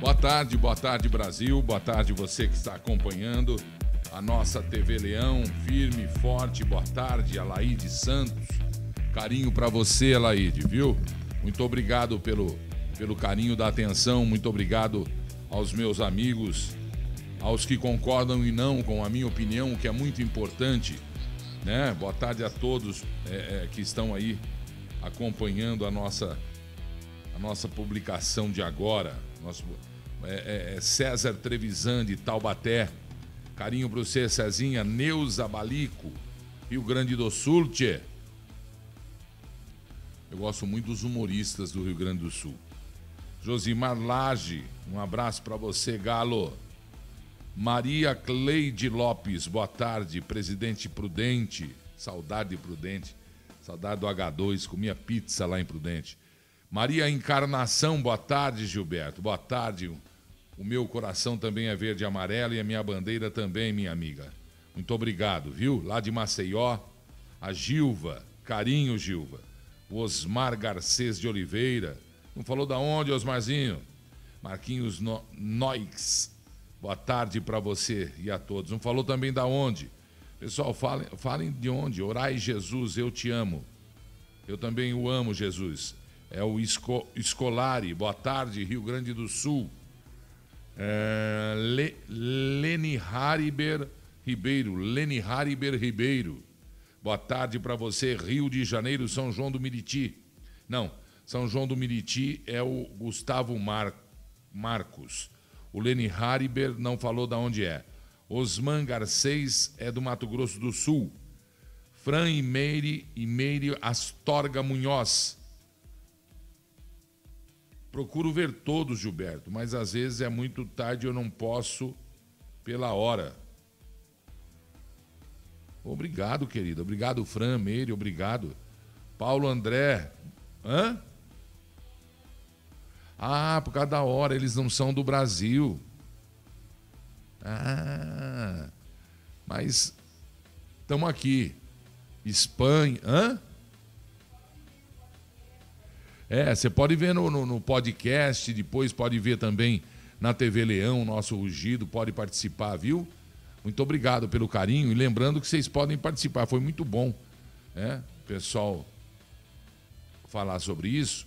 Boa tarde, boa tarde Brasil, boa tarde você que está acompanhando a nossa TV Leão, firme, forte, boa tarde, Alaide Santos. Carinho para você, Alaide, viu? Muito obrigado pelo, pelo carinho da atenção, muito obrigado aos meus amigos, aos que concordam e não com a minha opinião, que é muito importante. Né? Boa tarde a todos é, é, que estão aí acompanhando a nossa, a nossa publicação de agora. Nosso, é, é, é César Trevisan de Taubaté. Carinho para você, Cezinha. Neuza Balico, Rio Grande do Sul, tchê. Eu gosto muito dos humoristas do Rio Grande do Sul. Josimar Lage, um abraço para você, Galo. Maria Cleide Lopes, boa tarde. Presidente Prudente, saudade Prudente, saudade do H2, comia pizza lá em Prudente. Maria Encarnação, boa tarde, Gilberto. Boa tarde. O meu coração também é verde e amarelo e a minha bandeira também, minha amiga. Muito obrigado, viu? Lá de Maceió, a Gilva, carinho, Gilva. O Osmar Garcês de Oliveira. Não falou da onde, Osmarzinho? Marquinhos no Noix. Boa tarde para você e a todos. Não falou também da onde? Pessoal, falem, falem de onde. Orai, Jesus, eu te amo. Eu também o amo, Jesus. É o Esco, Escolari. Boa tarde, Rio Grande do Sul. É, Le, Leni Hariber Ribeiro. Leni Hariber Ribeiro. Boa tarde para você, Rio de Janeiro, São João do Miriti. Não, São João do Miriti é o Gustavo Mar, Marcos. O Leni Hariber não falou de onde é. Osman Garcês é do Mato Grosso do Sul. Fran Meire, Meire Astorga Munhoz. Procuro ver todos, Gilberto, mas às vezes é muito tarde e eu não posso pela hora. Obrigado, querido. Obrigado, Fran, Meire, obrigado. Paulo André. Hã? Ah, por causa da hora, eles não são do Brasil. Ah, mas estamos aqui. Espanha. Hã? É, você pode ver no, no, no, podcast, depois pode ver também na TV Leão, nosso rugido, pode participar, viu? Muito obrigado pelo carinho e lembrando que vocês podem participar, foi muito bom, né? Pessoal, falar sobre isso.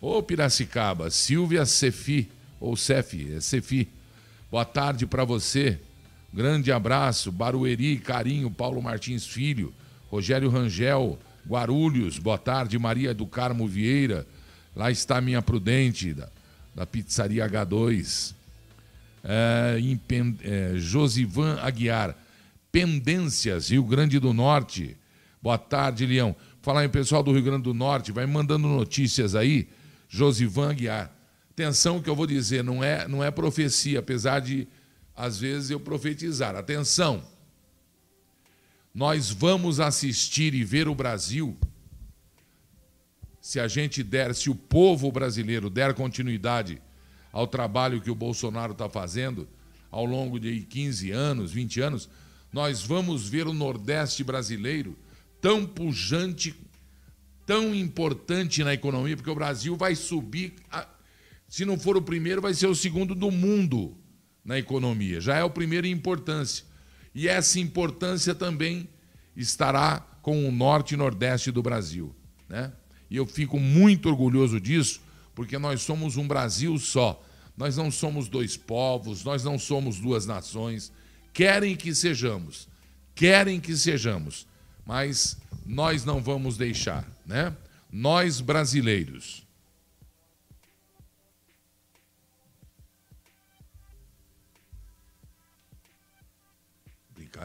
Ô Piracicaba, Silvia Cefi, ou Cefi, é Cefi. Boa tarde para você. Grande abraço, Barueri, carinho, Paulo Martins Filho, Rogério Rangel, Guarulhos, boa tarde, Maria do Carmo Vieira. Lá está minha prudente, da, da pizzaria H2. É, é, Josivan Aguiar, Pendências, Rio Grande do Norte. Boa tarde, Leão. Falar em pessoal do Rio Grande do Norte, vai mandando notícias aí Josivan Aguiar. Atenção que eu vou dizer, não é, não é profecia, apesar de às vezes eu profetizar. Atenção. Nós vamos assistir e ver o Brasil se a gente der, se o povo brasileiro der continuidade ao trabalho que o Bolsonaro está fazendo ao longo de 15 anos, 20 anos, nós vamos ver o Nordeste brasileiro tão pujante tão importante na economia, porque o Brasil vai subir, se não for o primeiro, vai ser o segundo do mundo na economia. Já é o primeiro em importância. E essa importância também estará com o norte e nordeste do Brasil. Né? E eu fico muito orgulhoso disso, porque nós somos um Brasil só. Nós não somos dois povos, nós não somos duas nações. Querem que sejamos, querem que sejamos, mas nós não vamos deixar né? Nós brasileiros.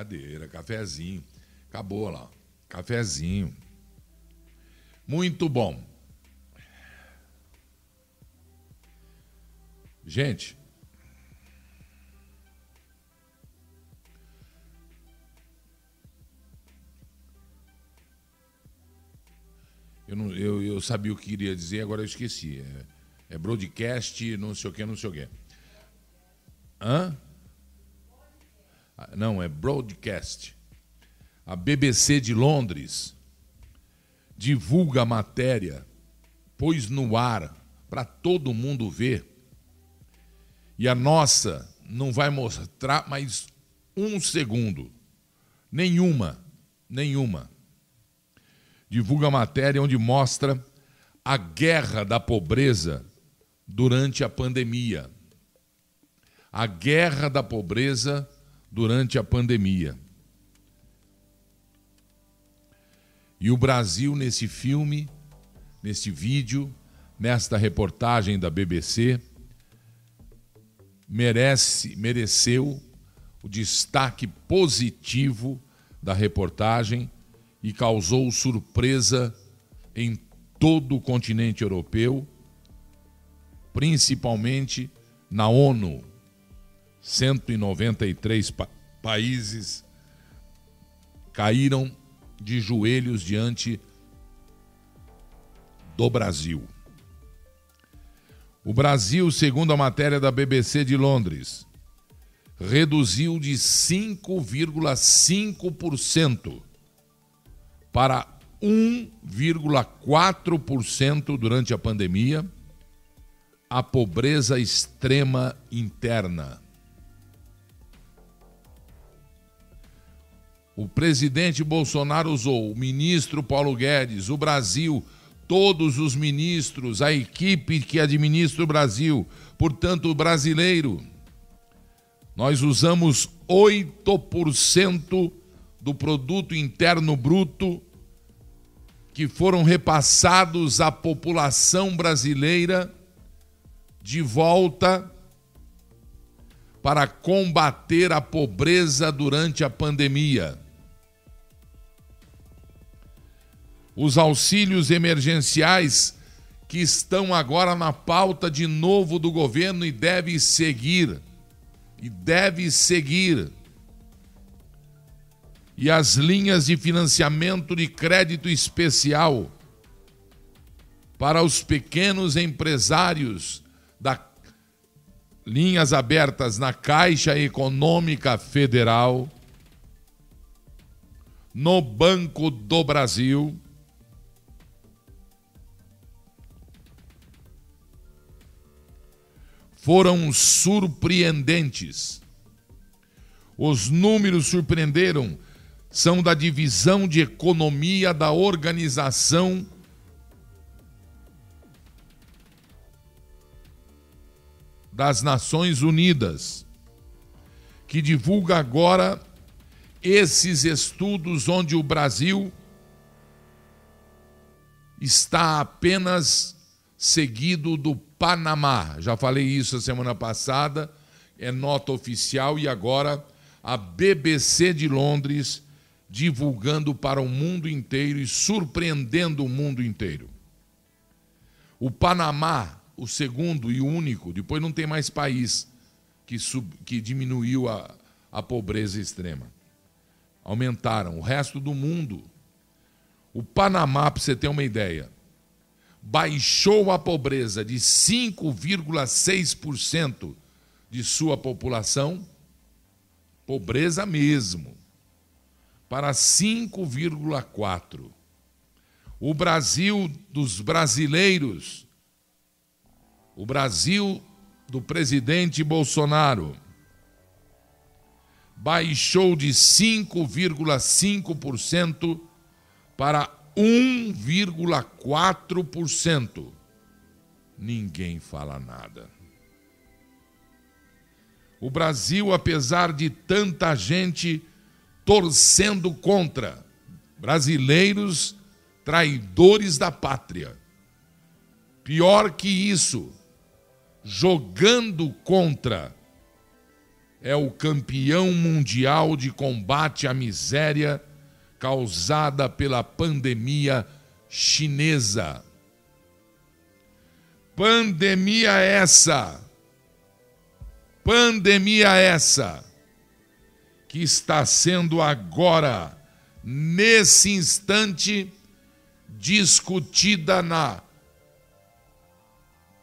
Brincadeira, cafezinho. Acabou lá. Cafezinho. Muito bom. Gente, Eu, não, eu, eu sabia o que queria dizer, agora eu esqueci. É, é broadcast, não sei o que, não sei o que. Hã? Ah, não, é broadcast. A BBC de Londres divulga a matéria pôs no ar para todo mundo ver. E a nossa não vai mostrar mais um segundo. Nenhuma, nenhuma. Divulga a matéria onde mostra a guerra da pobreza durante a pandemia. A guerra da pobreza durante a pandemia. E o Brasil, nesse filme, nesse vídeo, nesta reportagem da BBC, merece, mereceu o destaque positivo da reportagem e causou surpresa em todo o continente europeu, principalmente na ONU. 193 pa países caíram de joelhos diante do Brasil. O Brasil, segundo a matéria da BBC de Londres, reduziu de 5,5% para 1,4% durante a pandemia a pobreza extrema interna. O presidente Bolsonaro usou o ministro Paulo Guedes, o Brasil, todos os ministros, a equipe que administra o Brasil, portanto, o brasileiro. Nós usamos 8% do produto interno bruto que foram repassados à população brasileira de volta para combater a pobreza durante a pandemia. Os auxílios emergenciais que estão agora na pauta de novo do governo e deve seguir. E deve seguir. E as linhas de financiamento de crédito especial para os pequenos empresários da linhas abertas na Caixa Econômica Federal, no Banco do Brasil foram surpreendentes. Os números surpreenderam, são da divisão de economia da organização das Nações Unidas, que divulga agora esses estudos onde o Brasil está apenas seguido do Panamá. Já falei isso a semana passada, é nota oficial e agora a BBC de Londres divulgando para o mundo inteiro e surpreendendo o mundo inteiro. O Panamá, o segundo e único, depois não tem mais país que, sub, que diminuiu a, a pobreza extrema. Aumentaram. O resto do mundo. O Panamá, para você ter uma ideia, baixou a pobreza de 5,6% de sua população, pobreza mesmo, para 5,4%. O Brasil dos brasileiros, o Brasil do presidente Bolsonaro, baixou de 5,5% para 1,4%. Ninguém fala nada. O Brasil, apesar de tanta gente torcendo contra, brasileiros traidores da pátria. Pior que isso, jogando contra, é o campeão mundial de combate à miséria causada pela pandemia chinesa. Pandemia essa, pandemia essa, que está sendo agora, nesse instante, discutida na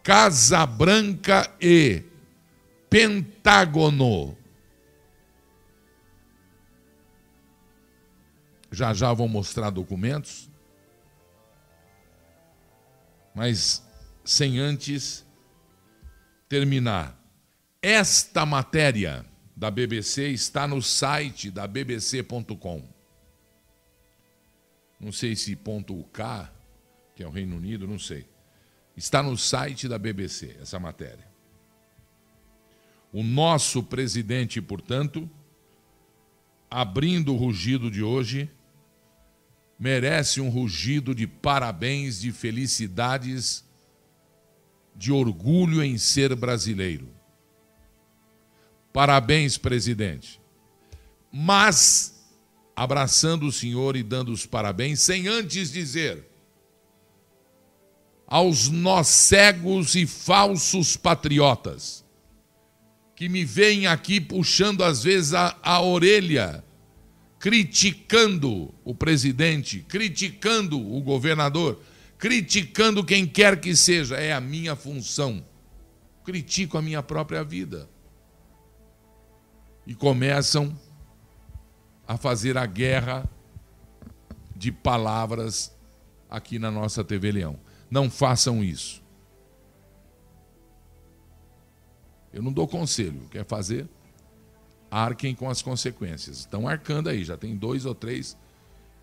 Casa Branca e Pentágono. Já já vou mostrar documentos. Mas sem antes terminar. Esta matéria da BBC está no site da bbc.com. Não sei se ponto .uk, que é o Reino Unido, não sei. Está no site da BBC essa matéria. O nosso presidente, portanto, abrindo o rugido de hoje, merece um rugido de parabéns, de felicidades, de orgulho em ser brasileiro. Parabéns, presidente. Mas, abraçando o senhor e dando os parabéns, sem antes dizer aos nós cegos e falsos patriotas, que me veem aqui puxando às vezes a, a orelha, criticando o presidente, criticando o governador, criticando quem quer que seja, é a minha função. Critico a minha própria vida e começam a fazer a guerra de palavras aqui na nossa TV Leão. Não façam isso. Eu não dou conselho. Quer fazer? Arquem com as consequências. Estão arcando aí, já tem dois ou três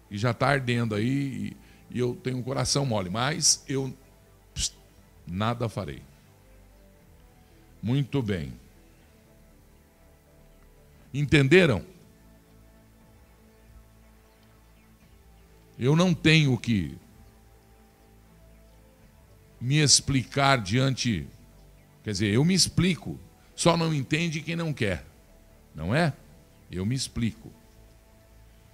e já está ardendo aí. E, e eu tenho um coração mole, mas eu pst, nada farei. Muito bem. Entenderam? Eu não tenho que me explicar diante. Quer dizer, eu me explico, só não entende quem não quer, não é? Eu me explico.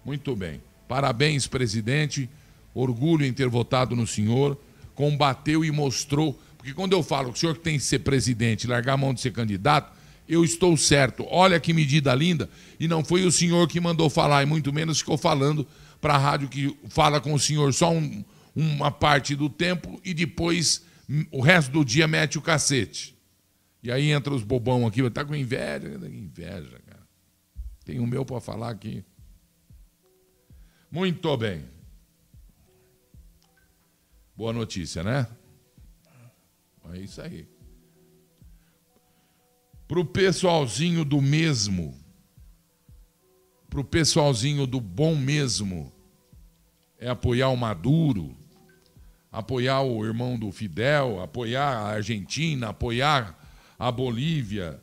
Muito bem. Parabéns, presidente. Orgulho em ter votado no senhor. Combateu e mostrou. Porque quando eu falo que o senhor tem que ser presidente, largar a mão de ser candidato, eu estou certo. Olha que medida linda. E não foi o senhor que mandou falar, e muito menos ficou falando para a rádio que fala com o senhor só um, uma parte do tempo e depois hum, o resto do dia mete o cacete. E aí entra os bobão aqui, tá com inveja, inveja, cara. Tem o meu para falar aqui. Muito bem. Boa notícia, né? É isso aí. Para o pessoalzinho do mesmo, para o pessoalzinho do bom mesmo, é apoiar o Maduro, apoiar o irmão do Fidel, apoiar a Argentina, apoiar a Bolívia.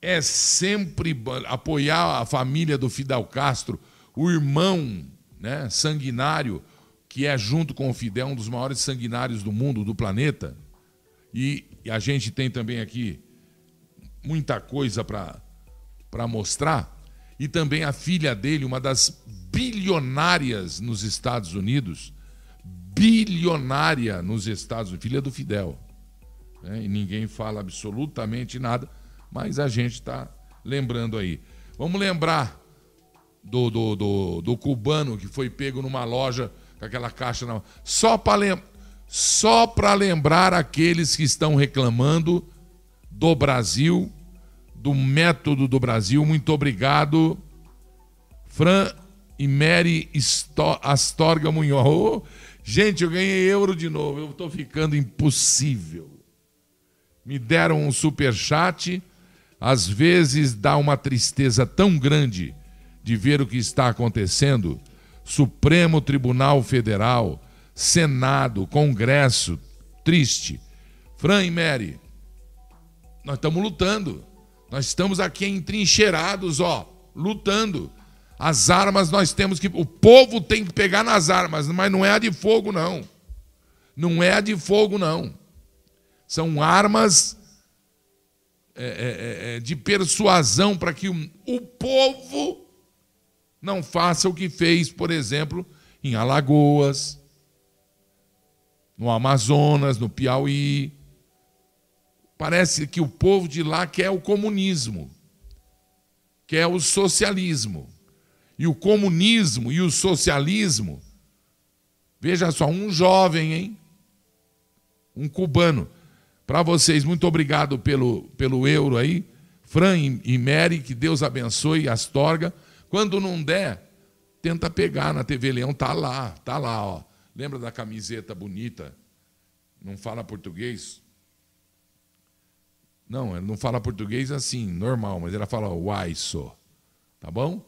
É sempre apoiar a família do Fidel Castro, o irmão né, sanguinário, que é, junto com o Fidel, um dos maiores sanguinários do mundo, do planeta. E, e a gente tem também aqui muita coisa para mostrar. E também a filha dele, uma das bilionárias nos Estados Unidos, bilionária nos Estados Unidos, filha do Fidel. Né? E ninguém fala absolutamente nada, mas a gente está lembrando aí. Vamos lembrar do, do, do, do, cubano que foi pego numa loja com aquela caixa na Só para lem... Só lembrar aqueles que estão reclamando do Brasil do método do Brasil. Muito obrigado, Fran e Mary Astorga Munhoz. Gente, eu ganhei euro de novo. Eu estou ficando impossível. Me deram um super chat. Às vezes dá uma tristeza tão grande de ver o que está acontecendo. Supremo Tribunal Federal, Senado, Congresso, triste. Fran e Mary, nós estamos lutando. Nós estamos aqui entrincheirados, ó, lutando. As armas nós temos que. O povo tem que pegar nas armas, mas não é a de fogo, não. Não é a de fogo, não. São armas é, é, é, de persuasão para que o, o povo não faça o que fez, por exemplo, em Alagoas, no Amazonas, no Piauí, Parece que o povo de lá quer o comunismo, quer o socialismo. E o comunismo e o socialismo, veja só, um jovem, hein? Um cubano. Para vocês, muito obrigado pelo, pelo euro aí. Fran e Mary, que Deus abençoe Astorga. Quando não der, tenta pegar na TV Leão, tá lá, tá lá, ó. Lembra da camiseta bonita não fala português. Não, ele não fala português assim, normal, mas ela fala uaiso. Tá bom?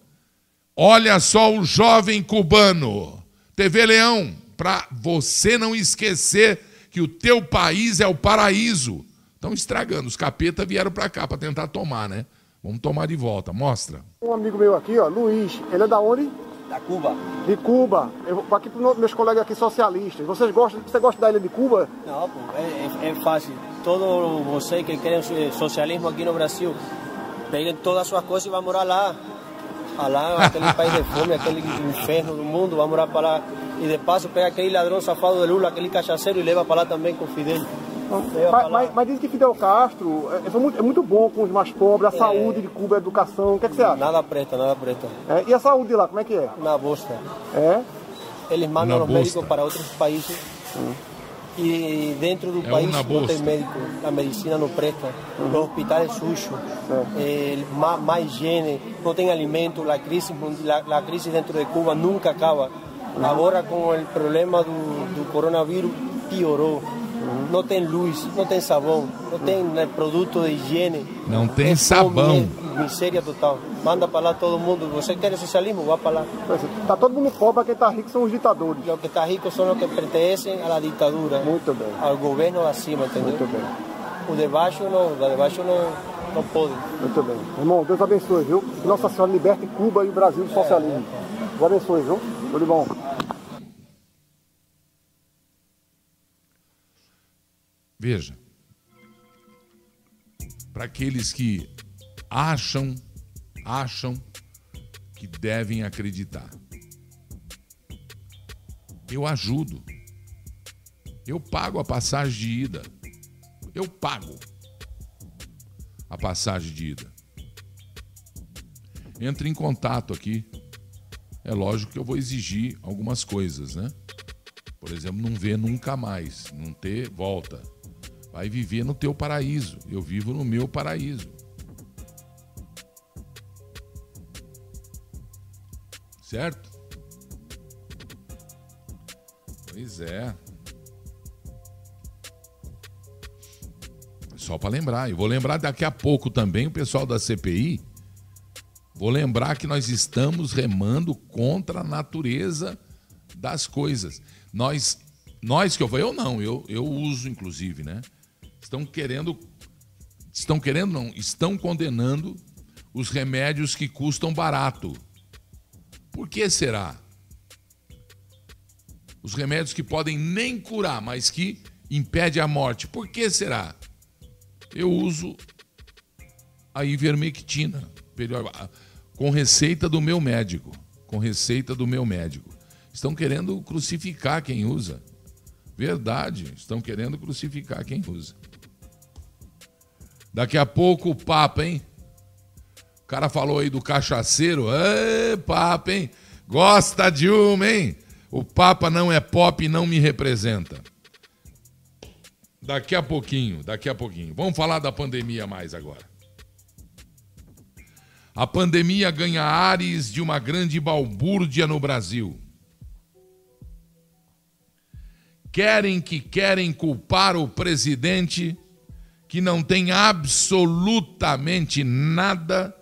Olha só o jovem cubano. TV Leão, para você não esquecer que o teu país é o paraíso. Estão estragando. Os capeta vieram para cá para tentar tomar, né? Vamos tomar de volta. Mostra. Um amigo meu aqui, ó, Luiz, ele é da onde? Da Cuba. De Cuba. Eu vou aqui para meus colegas aqui socialistas. Vocês gostam, você gosta da ilha de Cuba? Não, pô, é, é, é fácil. Todos vocês que querem socialismo aqui no Brasil, peguem todas as suas coisas e vão morar lá. Lá, aquele país de fome, aquele inferno do mundo, vai morar para lá. E de passo pega aquele ladrão safado de Lula, aquele cachaceiro e leva para lá também com Fidel. Mas, mas, mas diz que Fidel Castro é, é, muito, é, muito, bom com os mais pobres, a é. saúde de Cuba, a educação. O que, é que você acha? Nada preta, nada preta. É, e a saúde lá, como é que é? Na bosta. É? Eles mandam Na os bosta. médicos para outros países. Hum. E dentro do é país não tem médico, a medicina não presta, uhum. os hospitais sujos, é, mais, mais higiene, não tem alimento, a crise, a, a crise dentro de Cuba nunca acaba. Uhum. Agora com o problema do, do coronavírus piorou. Uhum. Não tem luz, não tem sabão, não tem né, produto de higiene. Não tem é sabão. Miséria total. Manda para lá todo mundo. Você quer socialismo? Vá para lá. Está todo mundo pobre, quem está rico são os ditadores. Os que estão ricos são os que pertencem à ditadura. Muito bem. Ao governo acima, entendeu? Muito bem. O de baixo não, o de baixo não, não pode. Muito bem. Irmão, Deus abençoe, viu? Que Nossa Senhora liberte Cuba e o Brasil do socialismo. Deus abençoe, viu? Tudo bom. Veja, para aqueles que acham, acham que devem acreditar. Eu ajudo. Eu pago a passagem de ida. Eu pago a passagem de ida. Entre em contato aqui. É lógico que eu vou exigir algumas coisas, né? Por exemplo, não ver nunca mais, não ter volta vai viver no teu paraíso. Eu vivo no meu paraíso. Certo? Pois é. Só para lembrar. Eu vou lembrar daqui a pouco também o pessoal da CPI. Vou lembrar que nós estamos remando contra a natureza das coisas. Nós, nós que eu eu não, eu, eu uso inclusive, né? estão querendo estão querendo não, estão condenando os remédios que custam barato. Por que será? Os remédios que podem nem curar, mas que impede a morte. Por que será? Eu uso a ivermectina com receita do meu médico, com receita do meu médico. Estão querendo crucificar quem usa. Verdade, estão querendo crucificar quem usa. Daqui a pouco o Papa, hein? Cara falou aí do cachaceiro. Ê, Papa, hein? Gosta de uma, hein? O Papa não é pop e não me representa. Daqui a pouquinho, daqui a pouquinho. Vamos falar da pandemia mais agora. A pandemia ganha ares de uma grande balbúrdia no Brasil. Querem que querem culpar o presidente que não tem absolutamente nada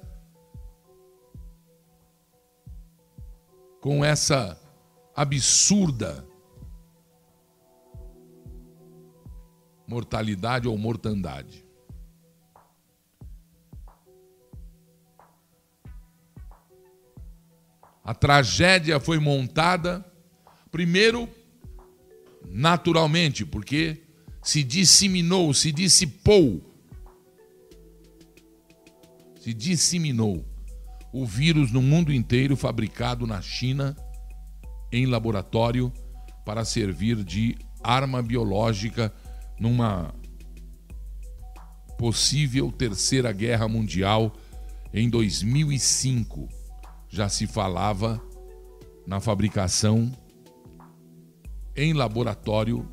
com essa absurda mortalidade ou mortandade. A tragédia foi montada, primeiro, naturalmente, porque se disseminou, se dissipou, se disseminou o vírus no mundo inteiro fabricado na China em laboratório para servir de arma biológica numa possível terceira guerra mundial em 2005. Já se falava na fabricação em laboratório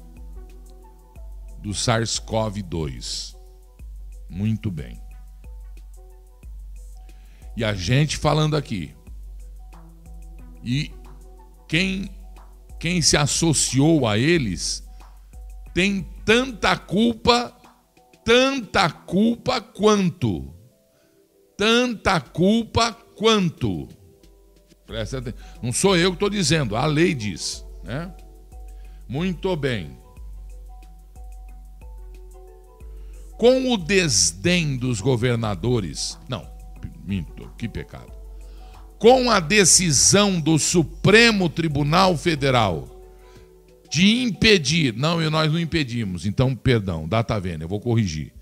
do SARS-CoV-2. Muito bem. E a gente falando aqui. E quem quem se associou a eles tem tanta culpa, tanta culpa quanto. Tanta culpa quanto. Não sou eu que estou dizendo, a lei diz. Né? Muito bem. Com o desdém dos governadores. Não, minto, que pecado. Com a decisão do Supremo Tribunal Federal de impedir, não, e nós não impedimos, então, perdão, data vênia, eu vou corrigir.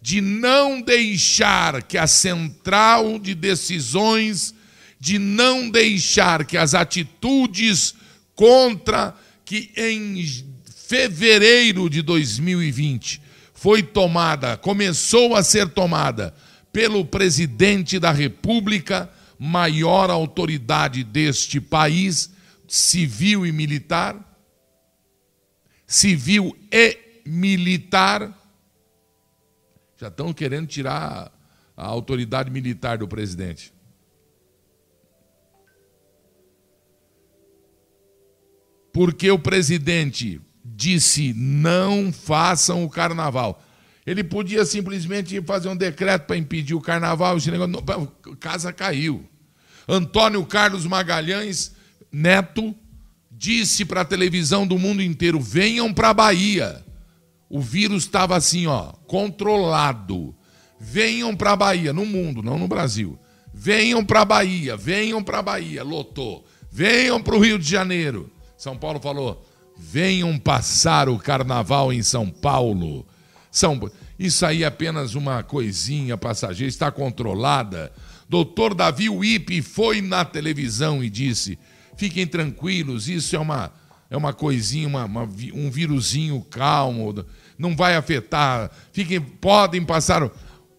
De não deixar que a central de decisões, de não deixar que as atitudes contra que em fevereiro de 2020 foi tomada, começou a ser tomada pelo presidente da República, maior autoridade deste país, civil e militar, civil e militar, já estão querendo tirar a autoridade militar do presidente. Porque o presidente disse: não façam o carnaval. Ele podia simplesmente fazer um decreto para impedir o carnaval, esse negócio, a casa caiu. Antônio Carlos Magalhães Neto disse para a televisão do mundo inteiro: venham para a Bahia. O vírus estava assim, ó, controlado. Venham para a Bahia, no mundo, não no Brasil. Venham para a Bahia, venham para a Bahia, lotou. Venham para o Rio de Janeiro. São Paulo falou: venham passar o carnaval em São Paulo. São Isso aí é apenas uma coisinha passageira, está controlada. Doutor Davi Wipe foi na televisão e disse: fiquem tranquilos, isso é uma, é uma coisinha, uma, uma, um vírusinho calmo, não vai afetar. Fiquem, podem passar. O,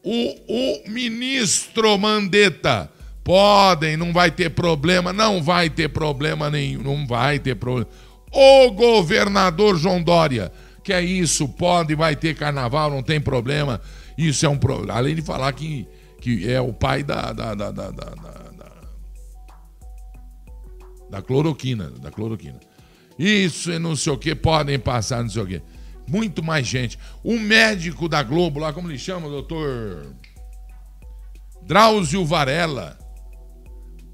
o ministro Mandetta, podem, não vai ter problema, não vai ter problema nenhum, não vai ter problema. O governador João Dória, que é isso, pode, vai ter carnaval, não tem problema. Isso é um problema. Além de falar que, que é o pai da, da, da, da, da, da cloroquina, da cloroquina. Isso e não sei o que, podem passar, não sei o que. Muito mais gente. O médico da Globo, lá, como ele chama, doutor Drauzio Varela,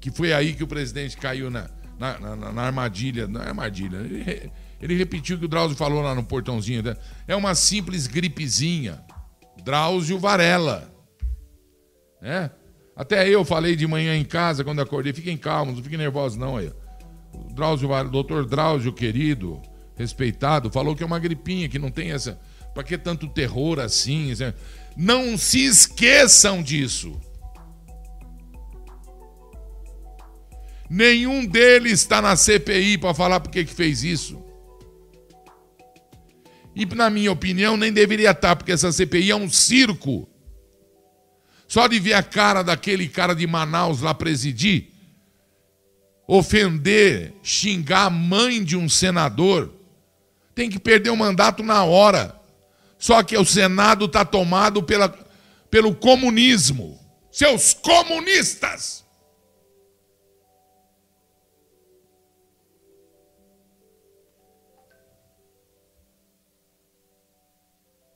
que foi aí que o presidente caiu na, na, na, na armadilha. Na armadilha. Ele, repetiu o que o Drauzio falou lá no portãozinho. Né? É uma simples gripezinha. Drauzio Varela. É? Até eu falei de manhã em casa, quando acordei, fiquem calmos, não fiquem nervosos, não. Aí. O Drauzio, doutor Drauzio, querido, respeitado, falou que é uma gripinha, que não tem essa. Para que tanto terror assim? Não se esqueçam disso. Nenhum deles está na CPI para falar por que fez isso. E, na minha opinião, nem deveria estar, porque essa CPI é um circo. Só de ver a cara daquele cara de Manaus lá presidir, ofender, xingar a mãe de um senador, tem que perder o mandato na hora. Só que o Senado está tomado pela, pelo comunismo. Seus comunistas!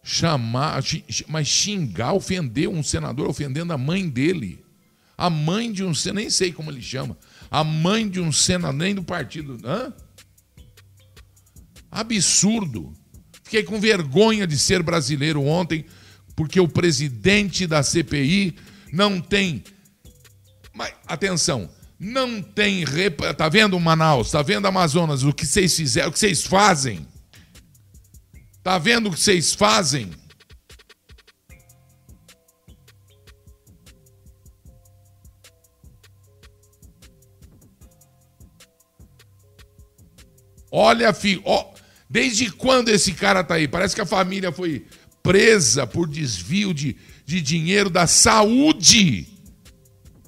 Chamar, mas xingar, ofender um senador, ofendendo a mãe dele. A mãe de um senador, nem sei como ele chama. A mãe de um senador, nem do partido. Hã? Absurdo. Fiquei com vergonha de ser brasileiro ontem, porque o presidente da CPI não tem. Mas, atenção, não tem. Tá vendo Manaus? Tá vendo Amazonas? O que vocês fizeram, o que vocês fazem? Tá vendo o que vocês fazem? Olha, filho, desde quando esse cara tá aí? Parece que a família foi presa por desvio de, de dinheiro da saúde.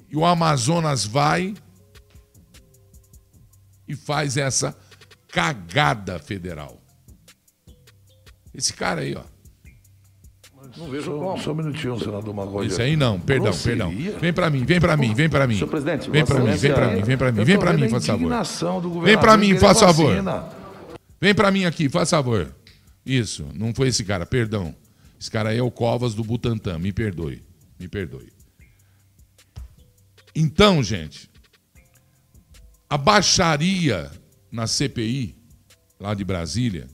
E o Amazonas vai e faz essa cagada federal. Esse cara aí, ó. Não vejo só, como. Só um minutinho, senador Magoia. Isso aí não, perdão, perdão. Vem para mim, vem para mim, vem para mim. Senhor presidente, vem para mim, vem para mim, vem para mim, vem para mim, faz favor. Vem para mim, faz favor. Vem para mim aqui, faz favor. Isso, não foi esse cara, perdão. Esse cara aí é o Covas do Butantã, me perdoe, me perdoe. Então, gente, a baixaria na CPI, lá de Brasília,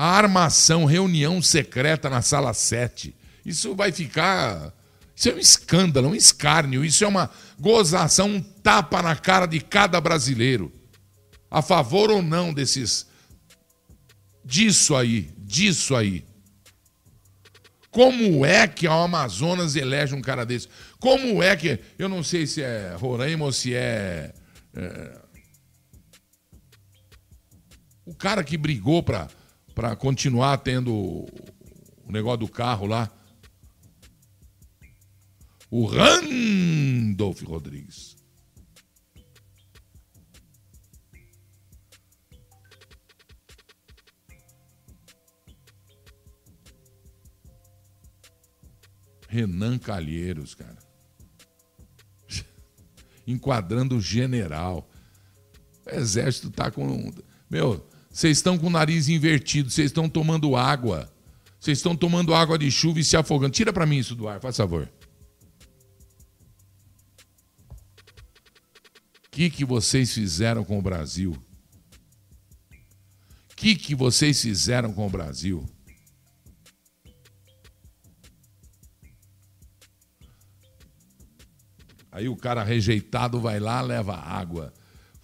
a armação, reunião secreta na sala 7, isso vai ficar. Isso é um escândalo, um escárnio, isso é uma gozação, um tapa na cara de cada brasileiro. A favor ou não desses. disso aí, disso aí. Como é que a Amazonas elege um cara desse? Como é que. Eu não sei se é Roraima ou se é. é o cara que brigou para continuar tendo o negócio do carro lá. O Randolph Rodrigues. Renan Calheiros, cara. Enquadrando o general. O exército tá com. Meu, vocês estão com o nariz invertido, vocês estão tomando água. Vocês estão tomando água de chuva e se afogando. Tira para mim isso do ar, faz favor. O que, que vocês fizeram com o Brasil? O que, que vocês fizeram com o Brasil? Aí o cara rejeitado vai lá, leva água,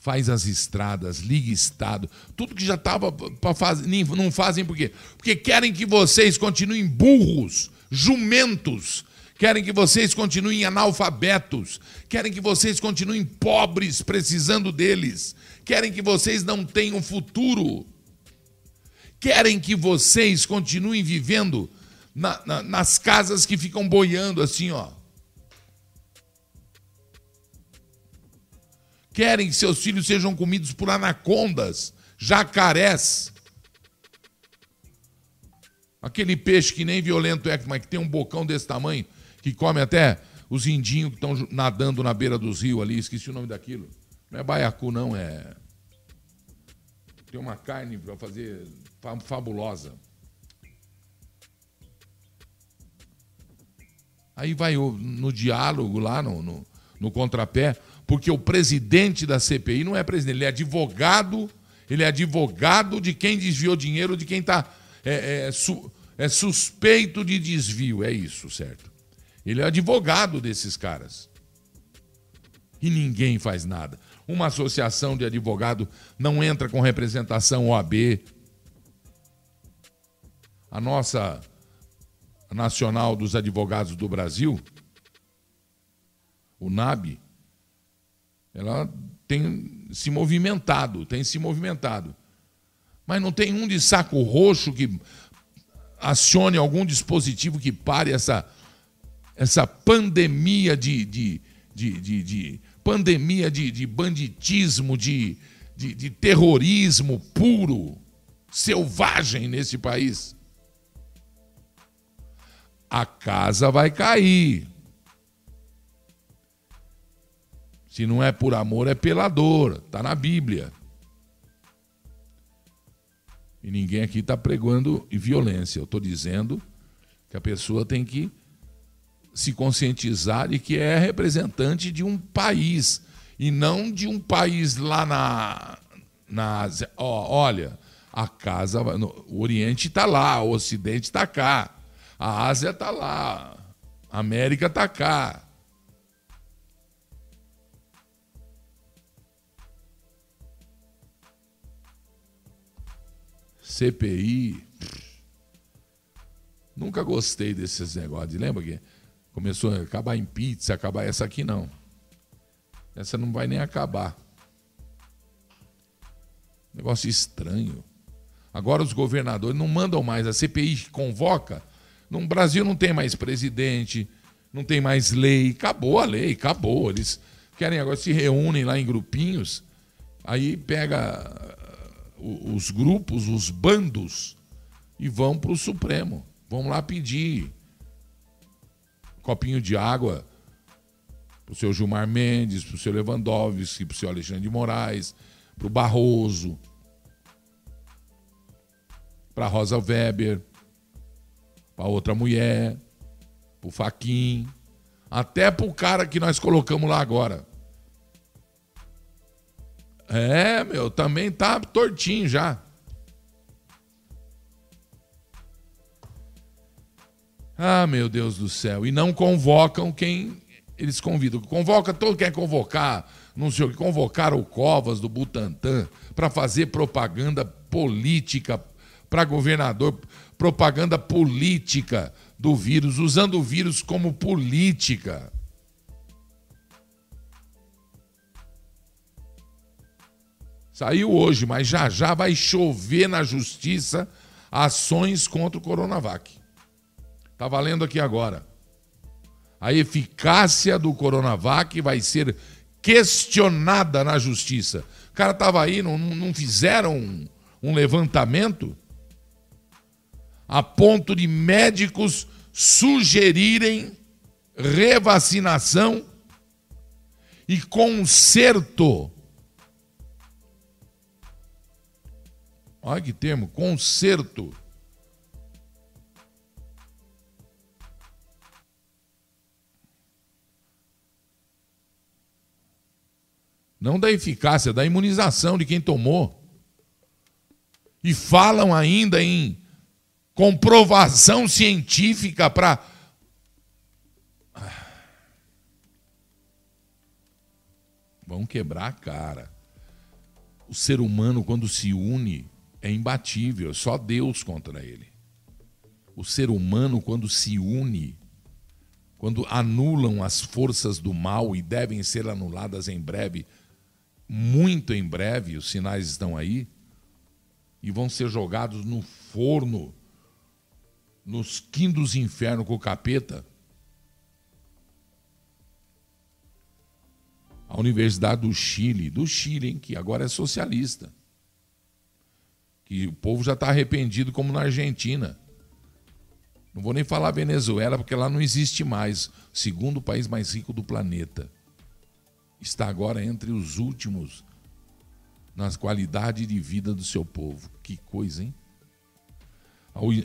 faz as estradas, liga estado, tudo que já estava para fazer, não fazem por quê? Porque querem que vocês continuem burros, jumentos, querem que vocês continuem analfabetos, querem que vocês continuem pobres, precisando deles, querem que vocês não tenham futuro, querem que vocês continuem vivendo na, na, nas casas que ficam boiando assim, ó. Querem que seus filhos sejam comidos por anacondas, jacarés. Aquele peixe que nem violento é, mas que tem um bocão desse tamanho, que come até os indinhos que estão nadando na beira dos rios ali, esqueci o nome daquilo. Não é baiacu, não, é. Tem uma carne para fazer fabulosa. Aí vai no diálogo lá, no, no, no contrapé, porque o presidente da CPI não é presidente, ele é advogado, ele é advogado de quem desviou dinheiro, de quem está é, é, su, é suspeito de desvio, é isso, certo? Ele é advogado desses caras. E ninguém faz nada. Uma associação de advogado não entra com representação OAB. A nossa Nacional dos Advogados do Brasil, o NAB, ela tem se movimentado, tem se movimentado. Mas não tem um de saco roxo que acione algum dispositivo que pare essa, essa pandemia de, de, de, de, de pandemia de, de banditismo, de, de, de terrorismo puro, selvagem nesse país. A casa vai cair. Se não é por amor, é pela dor. Está na Bíblia. E ninguém aqui está pregando violência. Eu estou dizendo que a pessoa tem que se conscientizar de que é representante de um país e não de um país lá na, na Ásia. Oh, olha, a casa, o Oriente está lá, o Ocidente está cá, a Ásia está lá, a América está cá. CPI. Nunca gostei desses negócios. Lembra que começou a acabar em pizza, acabar essa aqui não. Essa não vai nem acabar. Negócio estranho. Agora os governadores não mandam mais. A CPI convoca. No Brasil não tem mais presidente, não tem mais lei. Acabou a lei, acabou. Eles querem agora se reúnem lá em grupinhos. Aí pega os grupos, os bandos, e vão para o Supremo. Vão lá pedir copinho de água para o seu Gilmar Mendes, para o seu Lewandowski, para o seu Alexandre de Moraes, para o Barroso. para Rosa Weber, para outra mulher, para o Faquin, até para o cara que nós colocamos lá agora. É, meu, também tá tortinho já. Ah, meu Deus do céu. E não convocam quem eles convidam. Convoca todo quem quer convocar, não sei o que, convocaram o Covas do Butantã para fazer propaganda política para governador, propaganda política do vírus, usando o vírus como política. Saiu hoje, mas já já vai chover na justiça ações contra o Coronavac. Está valendo aqui agora. A eficácia do Coronavac vai ser questionada na justiça. O cara estava aí, não, não fizeram um, um levantamento a ponto de médicos sugerirem revacinação e conserto Olha que termo, conserto. Não da eficácia, da imunização de quem tomou. E falam ainda em comprovação científica para. Vão quebrar a cara. O ser humano, quando se une, é imbatível, só Deus contra ele. O ser humano, quando se une, quando anulam as forças do mal e devem ser anuladas em breve, muito em breve, os sinais estão aí, e vão ser jogados no forno, nos quintos infernos com o capeta. A Universidade do Chile, do Chile, hein, que agora é socialista que o povo já está arrependido, como na Argentina. Não vou nem falar Venezuela, porque lá não existe mais. Segundo país mais rico do planeta. Está agora entre os últimos nas qualidade de vida do seu povo. Que coisa, hein?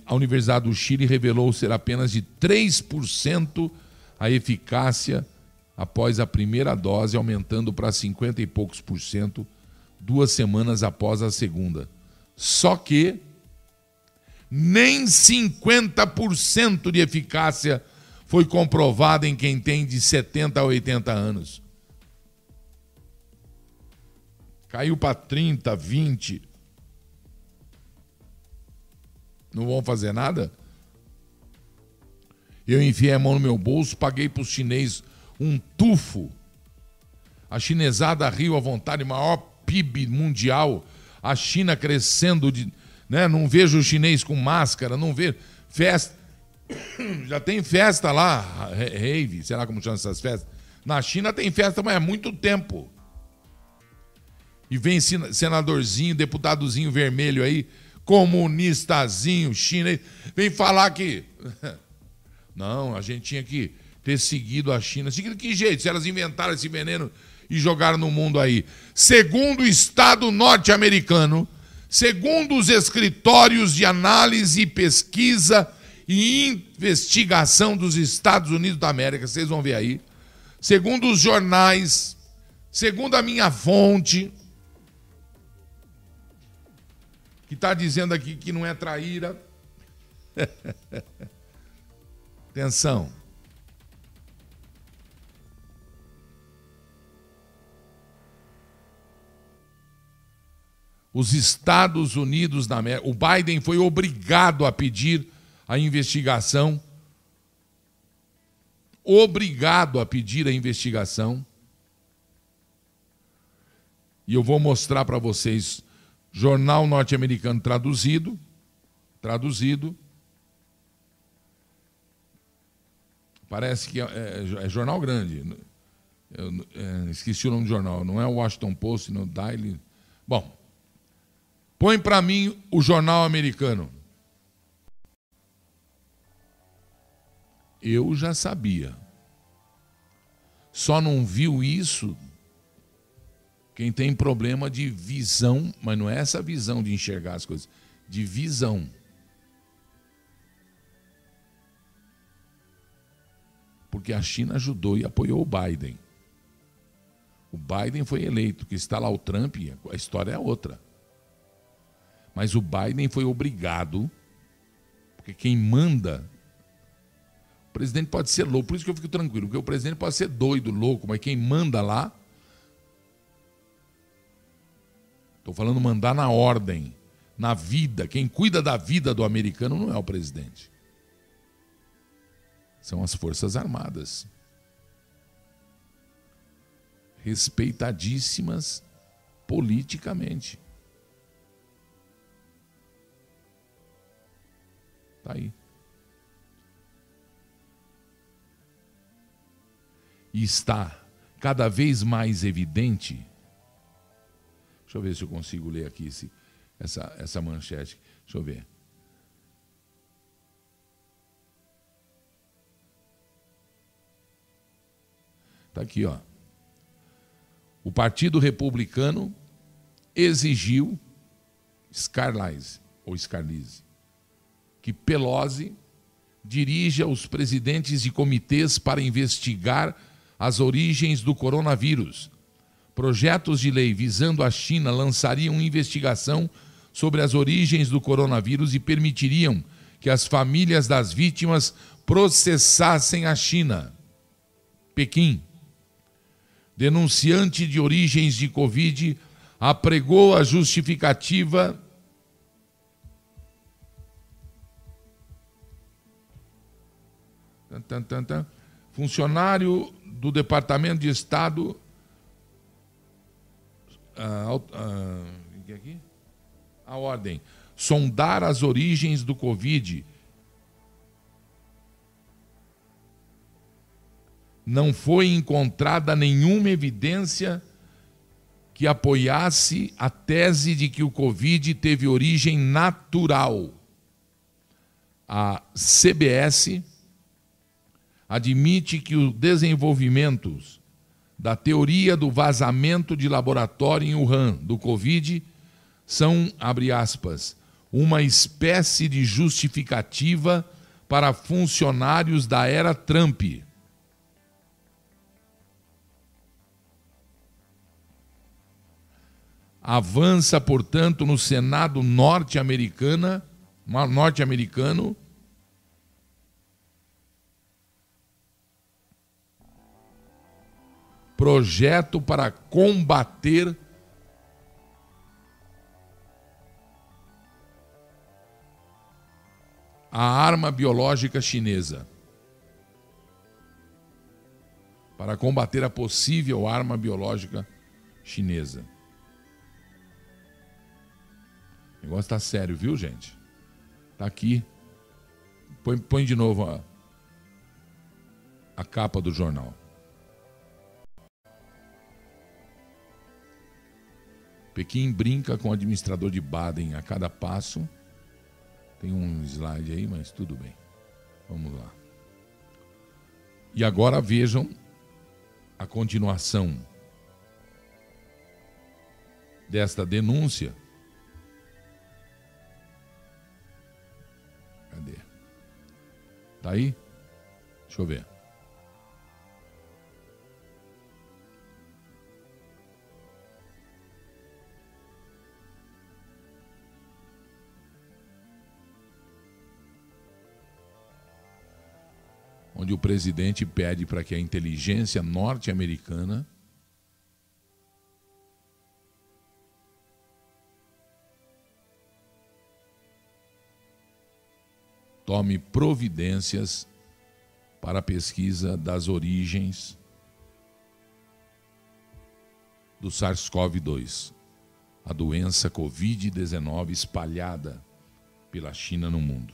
A Universidade do Chile revelou ser apenas de 3% a eficácia após a primeira dose, aumentando para 50 e poucos por cento duas semanas após a segunda. Só que nem 50% de eficácia foi comprovada em quem tem de 70 a 80 anos. Caiu para 30, 20. Não vão fazer nada? Eu enfiei a mão no meu bolso, paguei para os chineses um tufo. A chinesada riu à vontade, maior PIB mundial a China crescendo, de, né? não vejo o chinês com máscara, não vejo festa. Já tem festa lá, rave, sei lá como chama essas festas. Na China tem festa, mas há muito tempo. E vem senadorzinho, deputadozinho vermelho aí, comunistazinho, chinês, vem falar que. Não, a gente tinha que ter seguido a China. Seguido que jeito? Se elas inventaram esse veneno e jogaram no mundo aí. Segundo o Estado norte-americano, segundo os escritórios de análise, pesquisa e investigação dos Estados Unidos da América, vocês vão ver aí, segundo os jornais, segundo a minha fonte, que está dizendo aqui que não é traíra. Atenção. Os Estados Unidos da América, o Biden foi obrigado a pedir a investigação, obrigado a pedir a investigação. E eu vou mostrar para vocês jornal norte-americano traduzido, traduzido. Parece que é, é, é jornal grande. Eu, é, esqueci o nome do jornal. Não é o Washington Post, não Daily. Bom, Põe para mim o jornal americano. Eu já sabia. Só não viu isso quem tem problema de visão, mas não é essa visão de enxergar as coisas, de visão. Porque a China ajudou e apoiou o Biden. O Biden foi eleito, que está lá o Trump, a história é outra. Mas o Biden foi obrigado, porque quem manda. O presidente pode ser louco, por isso que eu fico tranquilo, porque o presidente pode ser doido, louco, mas quem manda lá. Estou falando mandar na ordem, na vida. Quem cuida da vida do americano não é o presidente. São as Forças Armadas. Respeitadíssimas politicamente. Está aí. E está cada vez mais evidente. Deixa eu ver se eu consigo ler aqui esse, essa, essa manchete. Deixa eu ver. Está aqui, ó. O Partido Republicano exigiu Scarlise, ou Scarlise, que Pelosi dirija os presidentes de comitês para investigar as origens do coronavírus. Projetos de lei visando a China lançariam investigação sobre as origens do coronavírus e permitiriam que as famílias das vítimas processassem a China. Pequim, denunciante de origens de Covid, apregou a justificativa Tan, tan, tan, Funcionário do Departamento de Estado. Ah, ah, aqui? A ordem. Sondar as origens do Covid. Não foi encontrada nenhuma evidência que apoiasse a tese de que o Covid teve origem natural. A CBS admite que os desenvolvimentos da teoria do vazamento de laboratório em Wuhan do Covid são, abre aspas, uma espécie de justificativa para funcionários da era Trump. Avança, portanto, no Senado norte-americana, norte-americano, projeto para combater a arma biológica chinesa. Para combater a possível arma biológica chinesa. O negócio está sério, viu, gente? Está aqui. Põe, põe de novo a, a capa do jornal. Pequim brinca com o administrador de Baden a cada passo. Tem um slide aí, mas tudo bem. Vamos lá. E agora vejam a continuação desta denúncia. Cadê? Tá aí? Deixa eu ver. Onde o presidente pede para que a inteligência norte-americana tome providências para a pesquisa das origens do SARS-CoV-2, a doença Covid-19 espalhada pela China no mundo.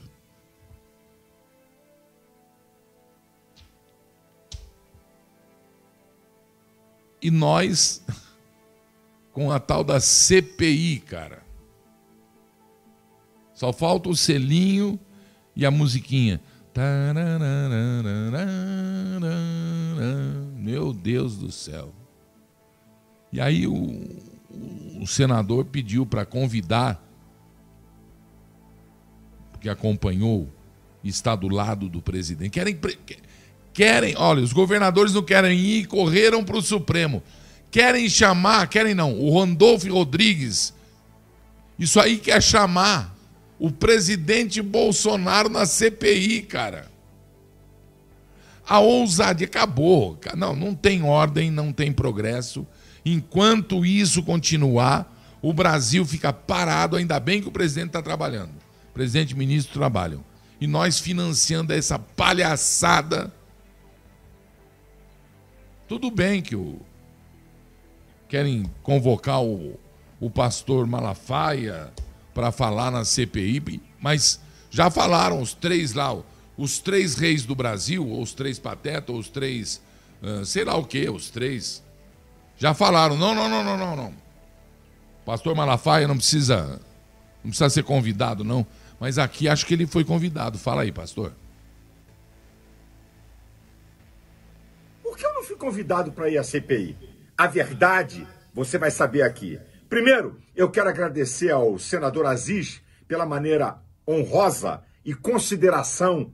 E nós, com a tal da CPI, cara. Só falta o selinho e a musiquinha. Meu Deus do céu. E aí o, o senador pediu para convidar, que acompanhou, está do lado do presidente. Querem, querem, olha, os governadores não querem ir, correram para o Supremo. Querem chamar, querem não, o Randolfo Rodrigues. Isso aí quer chamar o presidente Bolsonaro na CPI, cara. A ousadia acabou. Não, não tem ordem, não tem progresso. Enquanto isso continuar, o Brasil fica parado. Ainda bem que o presidente está trabalhando. Presidente e ministro trabalham. E nós financiando essa palhaçada. Tudo bem que o... querem convocar o, o pastor Malafaia para falar na CPI, mas já falaram os três lá, os três reis do Brasil, ou os três patetas, ou os três, uh, sei lá o que, os três, já falaram, não, não, não, não, não, não. Pastor Malafaia não precisa, não precisa ser convidado, não. Mas aqui acho que ele foi convidado. Fala aí, pastor. Convidado para ir à CPI? A verdade, você vai saber aqui. Primeiro, eu quero agradecer ao senador Aziz pela maneira honrosa e consideração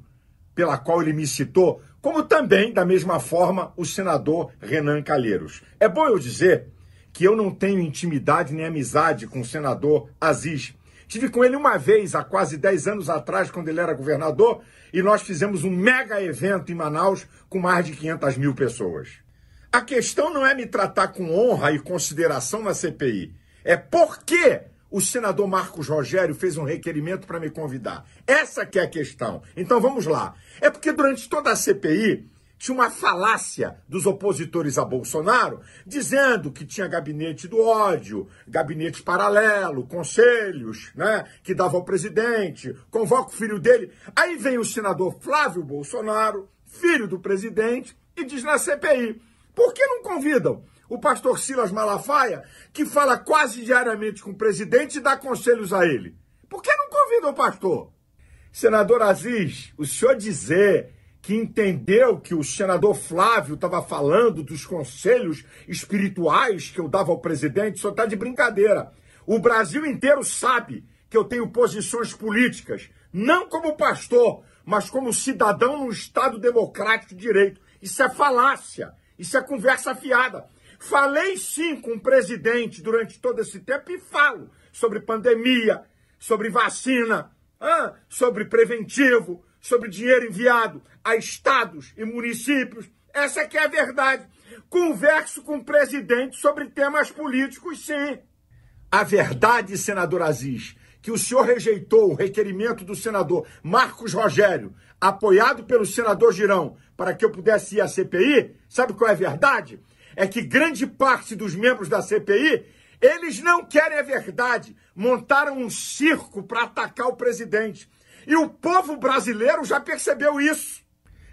pela qual ele me citou, como também, da mesma forma, o senador Renan Calheiros. É bom eu dizer que eu não tenho intimidade nem amizade com o senador Aziz. Tive com ele uma vez, há quase 10 anos atrás, quando ele era governador, e nós fizemos um mega evento em Manaus com mais de 500 mil pessoas. A questão não é me tratar com honra e consideração na CPI. É porque o senador Marcos Rogério fez um requerimento para me convidar. Essa que é a questão. Então vamos lá. É porque durante toda a CPI tinha uma falácia dos opositores a Bolsonaro, dizendo que tinha gabinete do ódio, gabinete paralelo, conselhos, né, que dava ao presidente, convoca o filho dele. Aí vem o senador Flávio Bolsonaro, filho do presidente, e diz na CPI: por que não convidam o pastor Silas Malafaia, que fala quase diariamente com o presidente e dá conselhos a ele. Por que não convida o pastor? Senador Aziz, o senhor dizer que entendeu que o senador Flávio estava falando dos conselhos espirituais que eu dava ao presidente, só está de brincadeira. O Brasil inteiro sabe que eu tenho posições políticas, não como pastor, mas como cidadão no Estado democrático de direito. Isso é falácia, isso é conversa fiada. Falei sim com o presidente durante todo esse tempo e falo sobre pandemia, sobre vacina, sobre preventivo, sobre dinheiro enviado a estados e municípios. Essa é que é a verdade. Converso com o presidente sobre temas políticos, sim. A verdade, senador Aziz, que o senhor rejeitou o requerimento do senador Marcos Rogério, apoiado pelo senador Girão, para que eu pudesse ir à CPI, sabe qual é a verdade? é que grande parte dos membros da CPI, eles não querem a verdade. Montaram um circo para atacar o presidente. E o povo brasileiro já percebeu isso.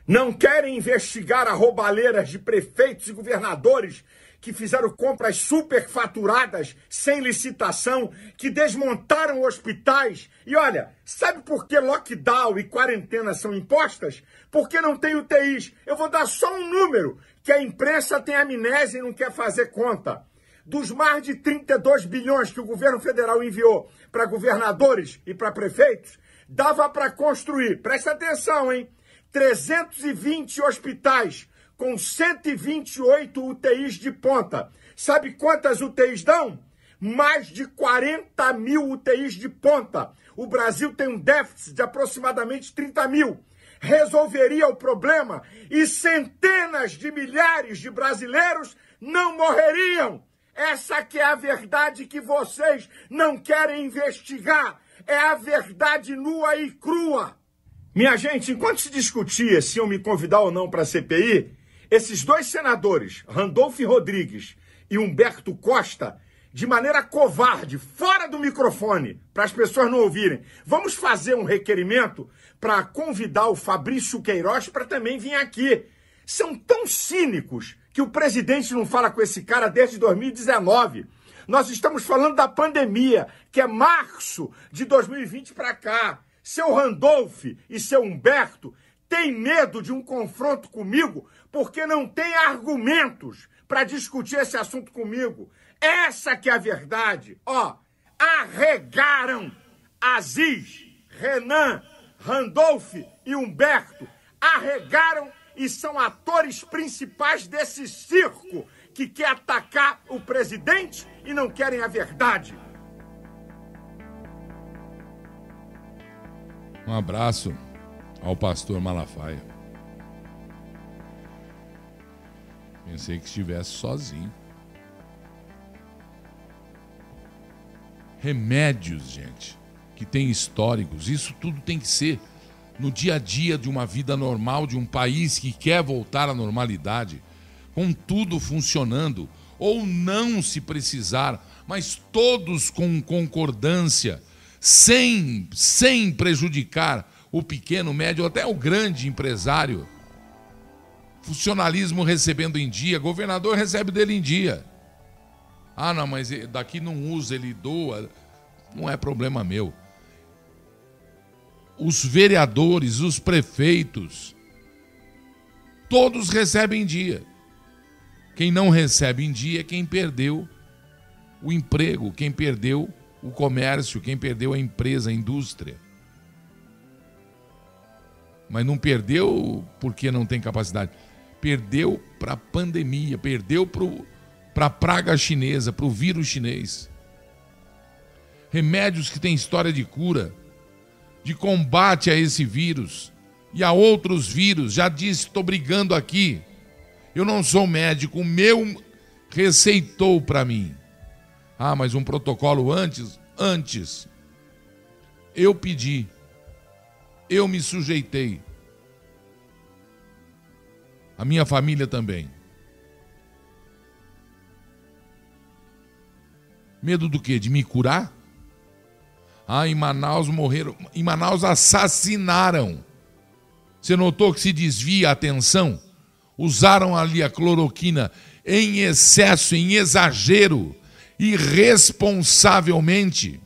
Não querem investigar roubaleiras de prefeitos e governadores que fizeram compras superfaturadas sem licitação, que desmontaram hospitais. E olha, sabe por que lockdown e quarentena são impostas? Porque não tem UTIs. Eu vou dar só um número que a imprensa tem amnésia e não quer fazer conta. Dos mais de 32 bilhões que o governo federal enviou para governadores e para prefeitos, dava para construir, presta atenção, hein? 320 hospitais com 128 UTIs de ponta. Sabe quantas UTIs dão? Mais de 40 mil UTIs de ponta. O Brasil tem um déficit de aproximadamente 30 mil. Resolveria o problema e centenas de milhares de brasileiros não morreriam. Essa que é a verdade que vocês não querem investigar. É a verdade nua e crua. Minha gente, enquanto se discutia se iam me convidar ou não para a CPI, esses dois senadores, Randolfo Rodrigues e Humberto Costa, de maneira covarde, fora do microfone, para as pessoas não ouvirem, vamos fazer um requerimento para convidar o Fabrício Queiroz para também vir aqui. São tão cínicos que o presidente não fala com esse cara desde 2019. Nós estamos falando da pandemia, que é março de 2020 para cá. Seu Randolph e seu Humberto tem medo de um confronto comigo porque não tem argumentos para discutir esse assunto comigo. Essa que é a verdade. Ó, arregaram Aziz, Renan, Randolph e Humberto. Arregaram e são atores principais desse circo que quer atacar o presidente e não querem a verdade. Um abraço ao pastor Malafaia. Pensei que estivesse sozinho. Remédios, gente, que tem históricos, isso tudo tem que ser no dia a dia de uma vida normal, de um país que quer voltar à normalidade, com tudo funcionando, ou não se precisar, mas todos com concordância, sem, sem prejudicar o pequeno, médio, até o grande empresário. Funcionalismo recebendo em dia, governador recebe dele em dia. Ah, não, mas daqui não usa, ele doa. Não é problema meu os vereadores, os prefeitos, todos recebem em dia. Quem não recebe em dia é quem perdeu o emprego, quem perdeu o comércio, quem perdeu a empresa, a indústria. Mas não perdeu porque não tem capacidade. Perdeu para a pandemia, perdeu para a praga chinesa, para o vírus chinês. Remédios que têm história de cura de combate a esse vírus e a outros vírus. Já disse, estou brigando aqui. Eu não sou médico, o meu receitou para mim. Ah, mas um protocolo antes? Antes. Eu pedi. Eu me sujeitei. A minha família também. Medo do quê? De me curar? Ah, em Manaus morreram. Em Manaus assassinaram. Você notou que se desvia a atenção? Usaram ali a cloroquina em excesso, em exagero, irresponsavelmente.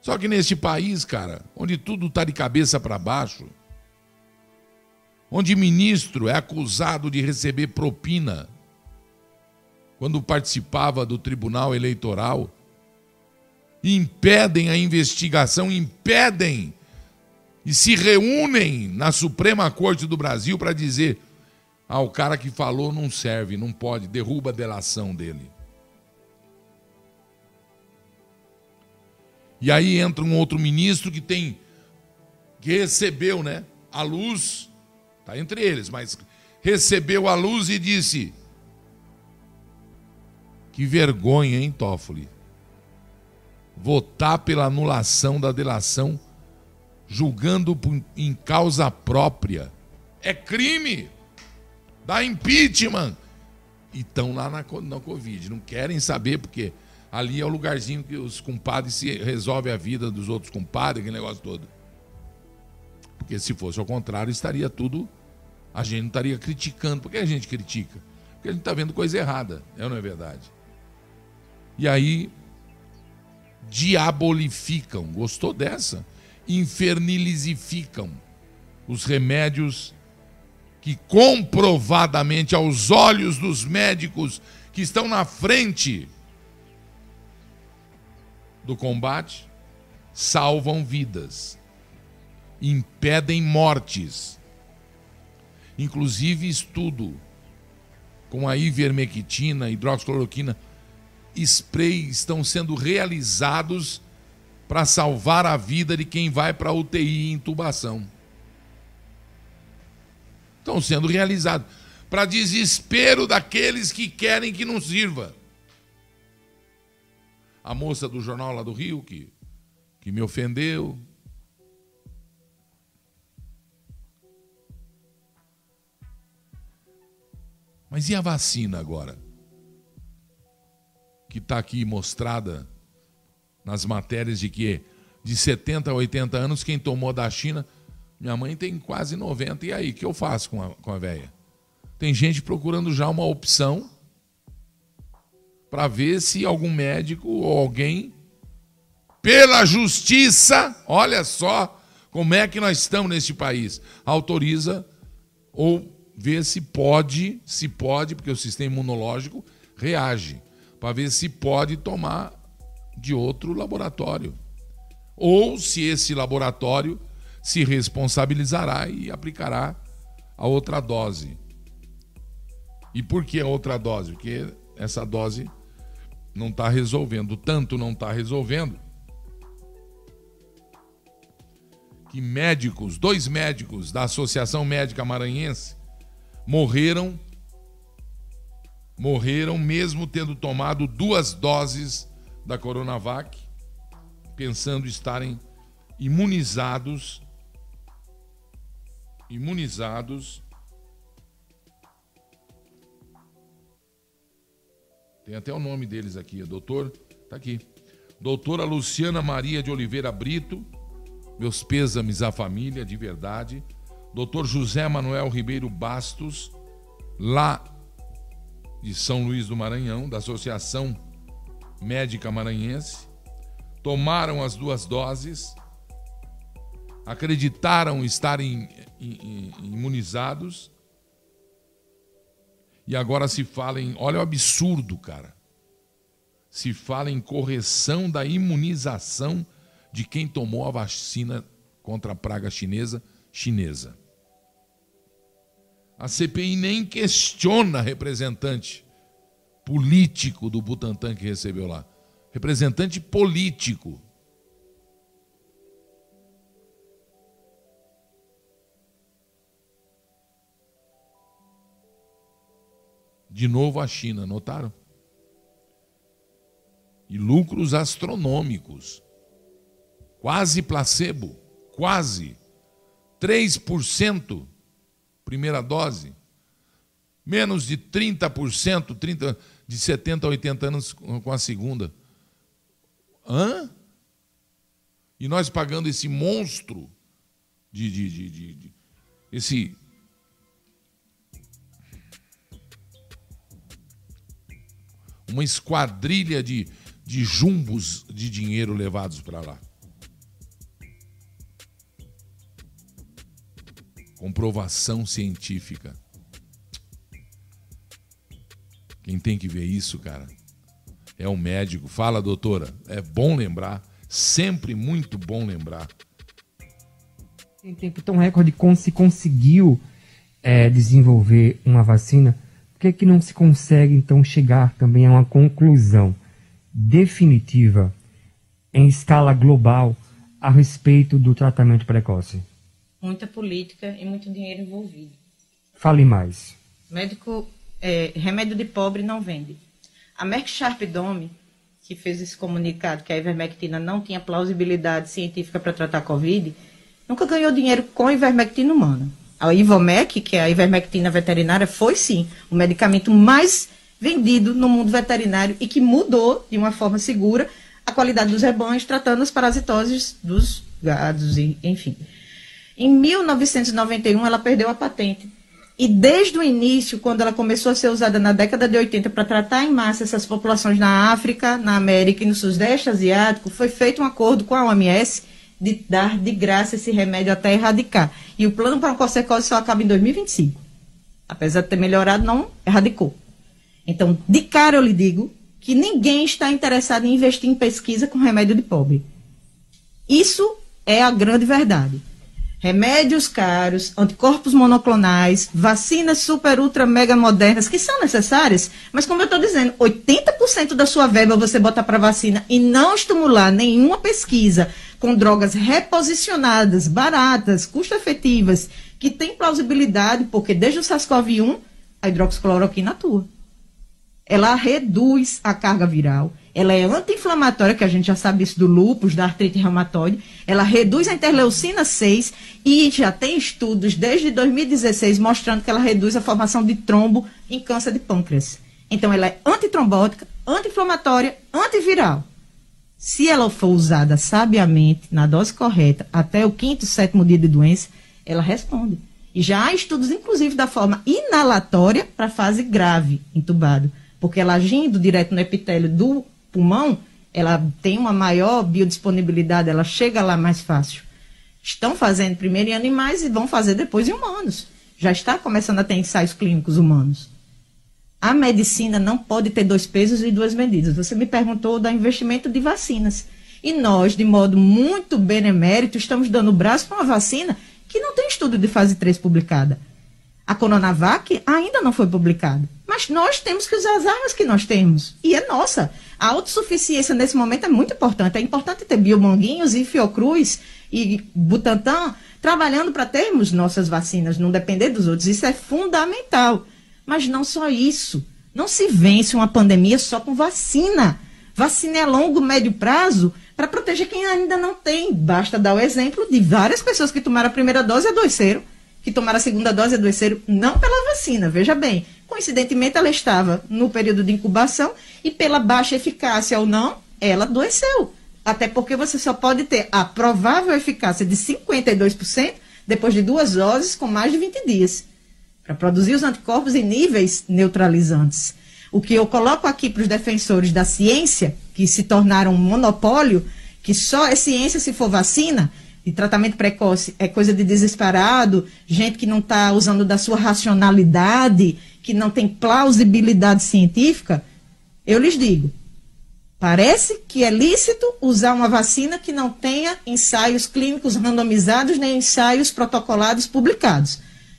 Só que neste país, cara, onde tudo está de cabeça para baixo, onde ministro é acusado de receber propina quando participava do tribunal eleitoral, impedem a investigação, impedem e se reúnem na Suprema Corte do Brasil para dizer: ah, o cara que falou não serve, não pode, derruba a delação dele. E aí entra um outro ministro que tem que recebeu, né, a luz, tá entre eles, mas recebeu a luz e disse: Que vergonha, hein, Toffoli? votar pela anulação da delação, julgando em causa própria. É crime. Dá impeachment. E estão lá na, na Covid. Não querem saber, porque ali é o lugarzinho que os compadres se resolvem a vida dos outros compadres, aquele negócio todo. Porque se fosse ao contrário, estaria tudo. A gente não estaria criticando. Por que a gente critica? Porque a gente está vendo coisa errada. É ou não é verdade? E aí diabolificam. Gostou dessa? Infernilizificam os remédios que comprovadamente aos olhos dos médicos que estão na frente do combate salvam vidas, impedem mortes. Inclusive estudo com a ivermectina, hidroxicloroquina spray estão sendo realizados para salvar a vida de quem vai para UTI e intubação. Estão sendo realizados para desespero daqueles que querem que não sirva. A moça do jornal lá do Rio que, que me ofendeu. Mas e a vacina agora? que está aqui mostrada nas matérias de que de 70 a 80 anos, quem tomou da China, minha mãe tem quase 90, e aí, o que eu faço com a, com a véia? Tem gente procurando já uma opção para ver se algum médico ou alguém, pela justiça, olha só como é que nós estamos neste país, autoriza ou vê se pode, se pode, porque o sistema imunológico reage para ver se pode tomar de outro laboratório. Ou se esse laboratório se responsabilizará e aplicará a outra dose. E por que a outra dose? Porque essa dose não está resolvendo. Tanto não está resolvendo que médicos, dois médicos da Associação Médica Maranhense, morreram morreram mesmo tendo tomado duas doses da Coronavac, pensando estarem imunizados imunizados Tem até o nome deles aqui, doutor, tá aqui. Doutora Luciana Maria de Oliveira Brito, meus pêsames à família, de verdade. Doutor José Manuel Ribeiro Bastos, lá de São Luís do Maranhão, da Associação Médica Maranhense, tomaram as duas doses, acreditaram estarem imunizados e agora se fala em. Olha o absurdo, cara. Se fala em correção da imunização de quem tomou a vacina contra a praga chinesa chinesa. A CPI nem questiona representante político do Butantan que recebeu lá. Representante político. De novo a China, notaram? E lucros astronômicos. Quase placebo, quase. 3% primeira dose. Menos de 30%, 30, de 70 a 80 anos com a segunda. Hã? E nós pagando esse monstro de, de, de, de, de esse uma esquadrilha de, de jumbos de dinheiro levados para lá. Comprovação científica. Quem tem que ver isso, cara, é o médico. Fala, doutora. É bom lembrar, sempre muito bom lembrar. Em tempo tão recorde, se conseguiu é, desenvolver uma vacina que é que não se consegue então chegar também a uma conclusão definitiva em escala global a respeito do tratamento precoce? Muita política e muito dinheiro envolvido. Fale mais. Médico, é, remédio de pobre não vende. A Merck Sharp Dome, que fez esse comunicado que a ivermectina não tinha plausibilidade científica para tratar Covid, nunca ganhou dinheiro com ivermectina humana. A Ivomec, que é a ivermectina veterinária, foi sim o medicamento mais vendido no mundo veterinário e que mudou de uma forma segura a qualidade dos rebanhos, tratando as parasitoses dos gados, enfim. Em 1991, ela perdeu a patente. E desde o início, quando ela começou a ser usada na década de 80 para tratar em massa essas populações na África, na América e no Sudeste Asiático, foi feito um acordo com a OMS de dar de graça esse remédio até erradicar. E o plano para a corcecose só acaba em 2025. Apesar de ter melhorado, não erradicou. Então, de cara eu lhe digo que ninguém está interessado em investir em pesquisa com remédio de pobre. Isso é a grande verdade. Remédios caros, anticorpos monoclonais, vacinas super, ultra, mega modernas, que são necessárias, mas como eu estou dizendo, 80% da sua verba você bota para vacina e não estimular nenhuma pesquisa com drogas reposicionadas, baratas, custo-efetivas, que têm plausibilidade, porque desde o SARS-CoV-1 a hidroxicloroquina atua. Ela reduz a carga viral, ela é anti-inflamatória, que a gente já sabe isso do lúpus, da artrite reumatoide, ela reduz a interleucina 6 e já tem estudos desde 2016 mostrando que ela reduz a formação de trombo em câncer de pâncreas. Então ela é antitrombótica, anti-inflamatória, antiviral. Se ela for usada sabiamente, na dose correta, até o quinto, sétimo dia de doença, ela responde. E já há estudos, inclusive, da forma inalatória para fase grave, entubado. Porque ela agindo direto no epitélio do pulmão, ela tem uma maior biodisponibilidade, ela chega lá mais fácil. Estão fazendo primeiro em animais e vão fazer depois em humanos. Já está começando a ter ensaios clínicos humanos. A medicina não pode ter dois pesos e duas medidas. Você me perguntou do investimento de vacinas. E nós, de modo muito benemérito, estamos dando o braço para uma vacina que não tem estudo de fase 3 publicada. A Coronavac ainda não foi publicada. Mas nós temos que usar as armas que nós temos. E é nossa. A autossuficiência nesse momento é muito importante. É importante ter Biomonguinhos e Fiocruz e Butantan trabalhando para termos nossas vacinas, não depender dos outros. Isso é fundamental. Mas não só isso. Não se vence uma pandemia só com vacina. Vacina é longo, médio prazo para proteger quem ainda não tem. Basta dar o exemplo de várias pessoas que tomaram a primeira dose e adoeceram que tomaram a segunda dose adoeceram não pela vacina, veja bem. Coincidentemente, ela estava no período de incubação e pela baixa eficácia ou não, ela adoeceu. Até porque você só pode ter a provável eficácia de 52% depois de duas doses com mais de 20 dias, para produzir os anticorpos em níveis neutralizantes. O que eu coloco aqui para os defensores da ciência, que se tornaram um monopólio, que só é ciência se for vacina, e tratamento precoce é coisa de desesperado, gente que não está usando da sua racionalidade, que não tem plausibilidade científica, eu lhes digo, parece que é lícito usar uma vacina que não tenha ensaios clínicos randomizados nem ensaios protocolados publicados.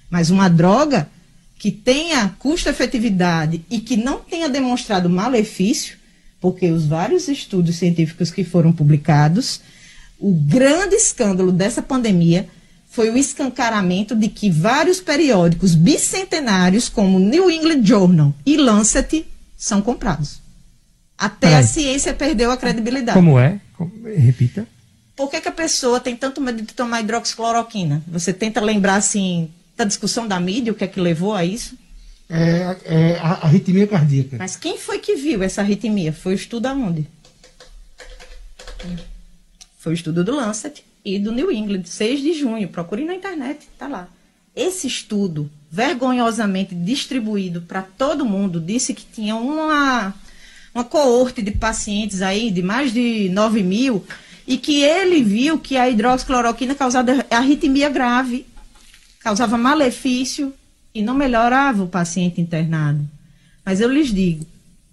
Mas uma droga que tenha custo-efetividade e que não tenha demonstrado malefício, porque os vários estudos científicos que foram publicados o grande escândalo dessa pandemia foi o escancaramento de que vários periódicos bicentenários, como New England Journal e Lancet, são comprados. Até a ciência perdeu a credibilidade. Como é? Repita. Por que, que, a pessoa tem tanto medo de tomar hidroxicloroquina? Você tenta lembrar, assim, da discussão da mídia, o que é que levou a isso? É, é a arritmia cardíaca. Mas quem foi que viu essa arritmia? Foi o estudo aonde? Foi o estudo do Lancet e do New England, 6 de junho. Procure na internet, tá lá. Esse estudo, vergonhosamente distribuído para todo mundo, disse que tinha uma, uma coorte de pacientes aí, de mais de 9 mil, e que ele viu que a hidroxicloroquina causava arritmia grave, causava malefício e não melhorava o paciente internado. Mas eu lhes digo,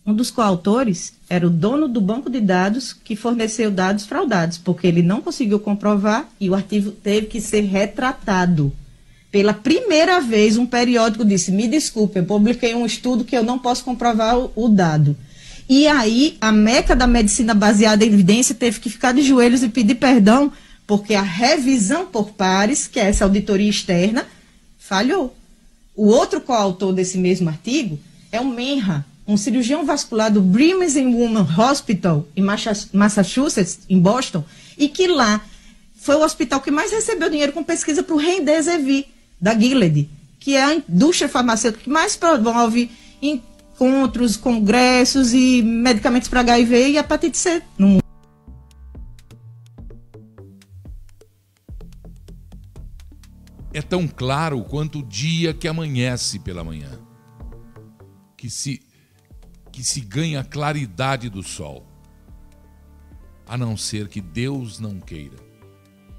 um dos coautores era o dono do banco de dados que forneceu dados fraudados, porque ele não conseguiu comprovar e o arquivo teve que ser retratado. Pela primeira vez, um periódico disse: Me desculpe, eu publiquei um estudo que eu não posso comprovar o, o dado. E aí, a meca da medicina baseada em evidência teve que ficar de joelhos e pedir perdão, porque a revisão por pares, que é essa auditoria externa, falhou. O outro coautor desse mesmo artigo é o Menra, um cirurgião vascular do Brigham and Women Hospital, em Massachusetts, em Boston, e que lá foi o hospital que mais recebeu dinheiro com pesquisa para o Remdesivir, da Gilead, que é a indústria farmacêutica que mais promove encontros, congressos e medicamentos para HIV e hepatite C no mundo. É tão claro quanto o dia que amanhece pela manhã. Que se que se ganha a claridade do sol. A não ser que Deus não queira.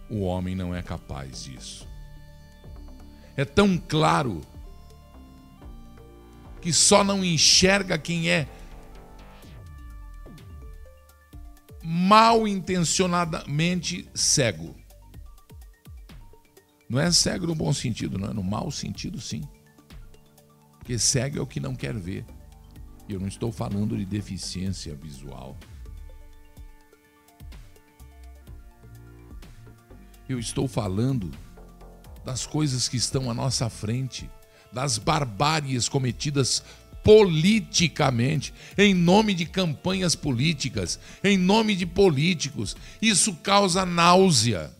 O homem não é capaz disso. É tão claro que só não enxerga quem é mal intencionadamente cego. Não é cego no bom sentido, não é no mau sentido, sim. Porque cego é o que não quer ver. Eu não estou falando de deficiência visual. Eu estou falando das coisas que estão à nossa frente, das barbáries cometidas politicamente, em nome de campanhas políticas, em nome de políticos. Isso causa náusea.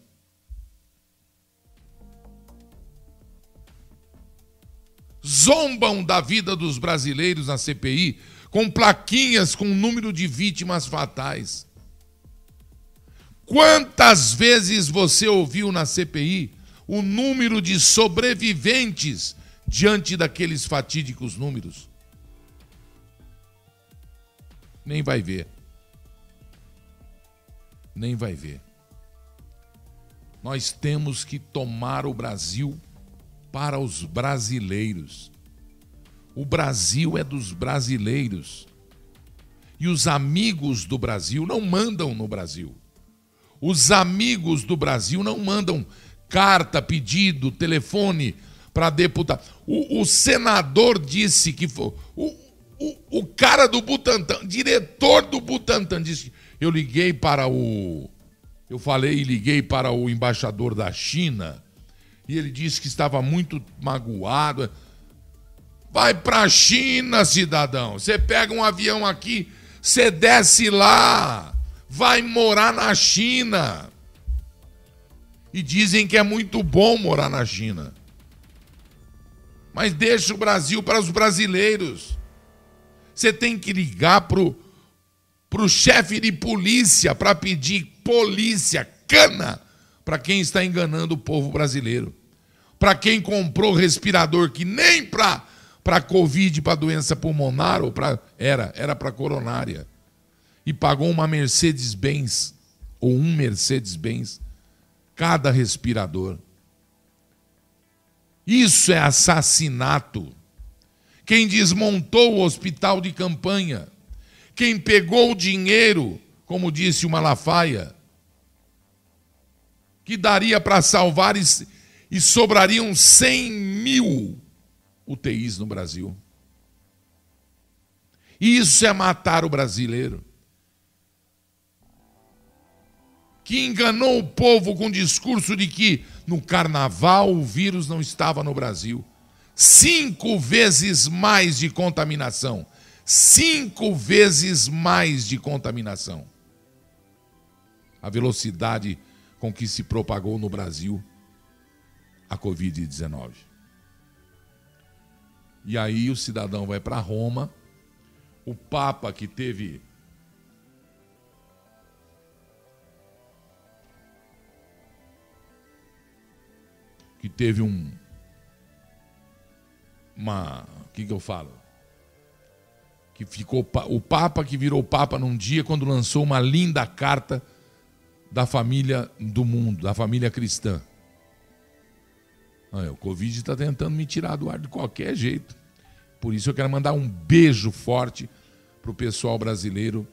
Zombam da vida dos brasileiros na CPI com plaquinhas com o número de vítimas fatais. Quantas vezes você ouviu na CPI o número de sobreviventes diante daqueles fatídicos números? Nem vai ver. Nem vai ver. Nós temos que tomar o Brasil para os brasileiros. O Brasil é dos brasileiros. E os amigos do Brasil não mandam no Brasil. Os amigos do Brasil não mandam carta, pedido, telefone para deputado. O, o, senador disse que foi. O, o, o cara do Butantan, diretor do Butantan, disse: Eu liguei para o. Eu falei e liguei para o embaixador da China e ele disse que estava muito magoado. Vai para a China, cidadão. Você pega um avião aqui, você desce lá, vai morar na China. E dizem que é muito bom morar na China. Mas deixa o Brasil para os brasileiros. Você tem que ligar pro pro chefe de polícia para pedir polícia, cana, para quem está enganando o povo brasileiro. Para quem comprou respirador que nem para para Covid, para doença pulmonar, ou para. Era, era para coronária. E pagou uma Mercedes-Benz, ou um Mercedes-Benz, cada respirador. Isso é assassinato. Quem desmontou o hospital de campanha, quem pegou o dinheiro, como disse o Malafaia, que daria para salvar e, sobrariam 100 mil UTIs no Brasil. Isso é matar o brasileiro. Que enganou o povo com o discurso de que no carnaval o vírus não estava no Brasil. Cinco vezes mais de contaminação. Cinco vezes mais de contaminação. A velocidade com que se propagou no Brasil a Covid-19. E aí o cidadão vai para Roma, o Papa que teve que teve um uma, o que que eu falo? Que ficou o Papa que virou Papa num dia quando lançou uma linda carta da família do mundo, da família cristã. O Covid está tentando me tirar do ar de qualquer jeito. Por isso eu quero mandar um beijo forte para o pessoal brasileiro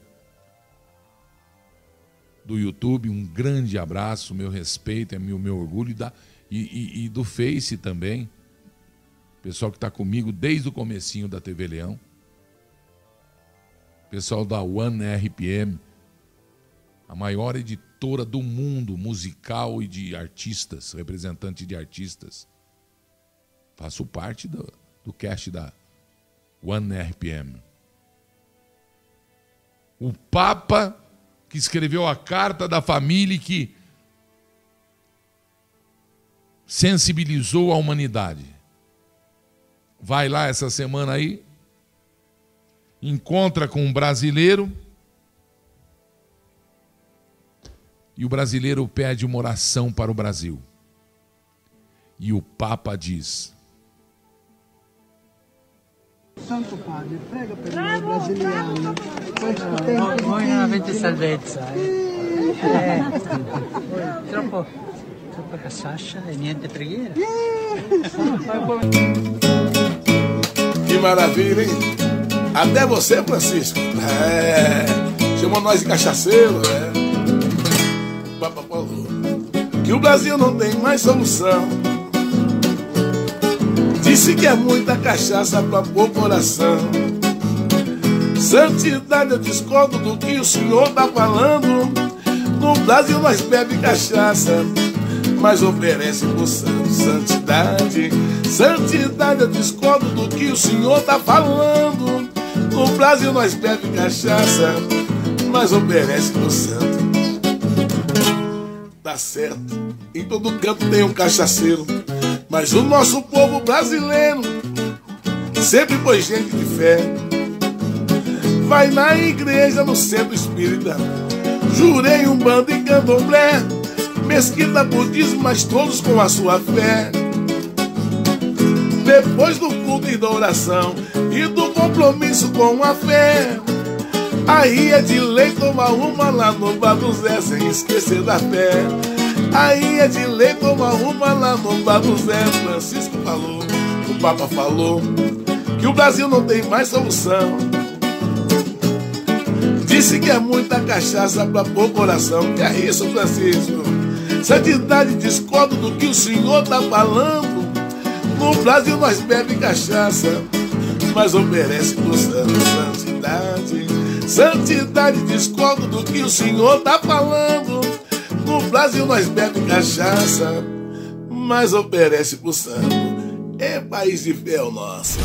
do YouTube. Um grande abraço, meu respeito, é meu, meu orgulho. E, da, e, e, e do Face também. Pessoal que está comigo desde o comecinho da TV Leão. Pessoal da One RPM, a maior editora do mundo musical e de artistas, representante de artistas. Faço parte do, do cast da One RPM. O Papa que escreveu a carta da família e que sensibilizou a humanidade. Vai lá essa semana aí, encontra com um brasileiro e o brasileiro pede uma oração para o Brasil. E o Papa diz: Santo Padre, prega. Questo tempo voi non avete salvezza. Eh? eh. troppo, troppa cassascia e niente preghiera. Que maravilha, hein? Até você, Francisco. É, chamou nós de cachaceiro. É. Que o Brasil não tem mais solução Disse que é muita cachaça pra pôr coração. Santidade, eu discordo do que o senhor tá falando. No Brasil nós bebe cachaça, mas oferece por santo santidade. Santidade, eu discordo do que o senhor tá falando. No Brasil nós bebe cachaça, mas oferece por santo. Certo, em todo canto tem um cachaceiro. Mas o nosso povo brasileiro sempre foi gente de fé. Vai na igreja, no centro espírita, jurei um bando e candomblé, mesquita, budismo, mas todos com a sua fé. Depois do culto e da oração e do compromisso com a fé, aí é de lei tomar uma lá no bar do Zé sem esquecer da fé. Aí é de lei tomar uma lá no bar do Zé Francisco falou, o Papa falou que o Brasil não tem mais solução. Disse que é muita cachaça pra pôr coração. Que é isso, Francisco? Santidade, discordo do que o senhor tá falando. No Brasil nós bebe cachaça, mas oferece santo santidade. Santidade, discordo do que o senhor tá falando. No Brasil nós bebe cachaça, mas oferece pro santo. É país de fé o nosso.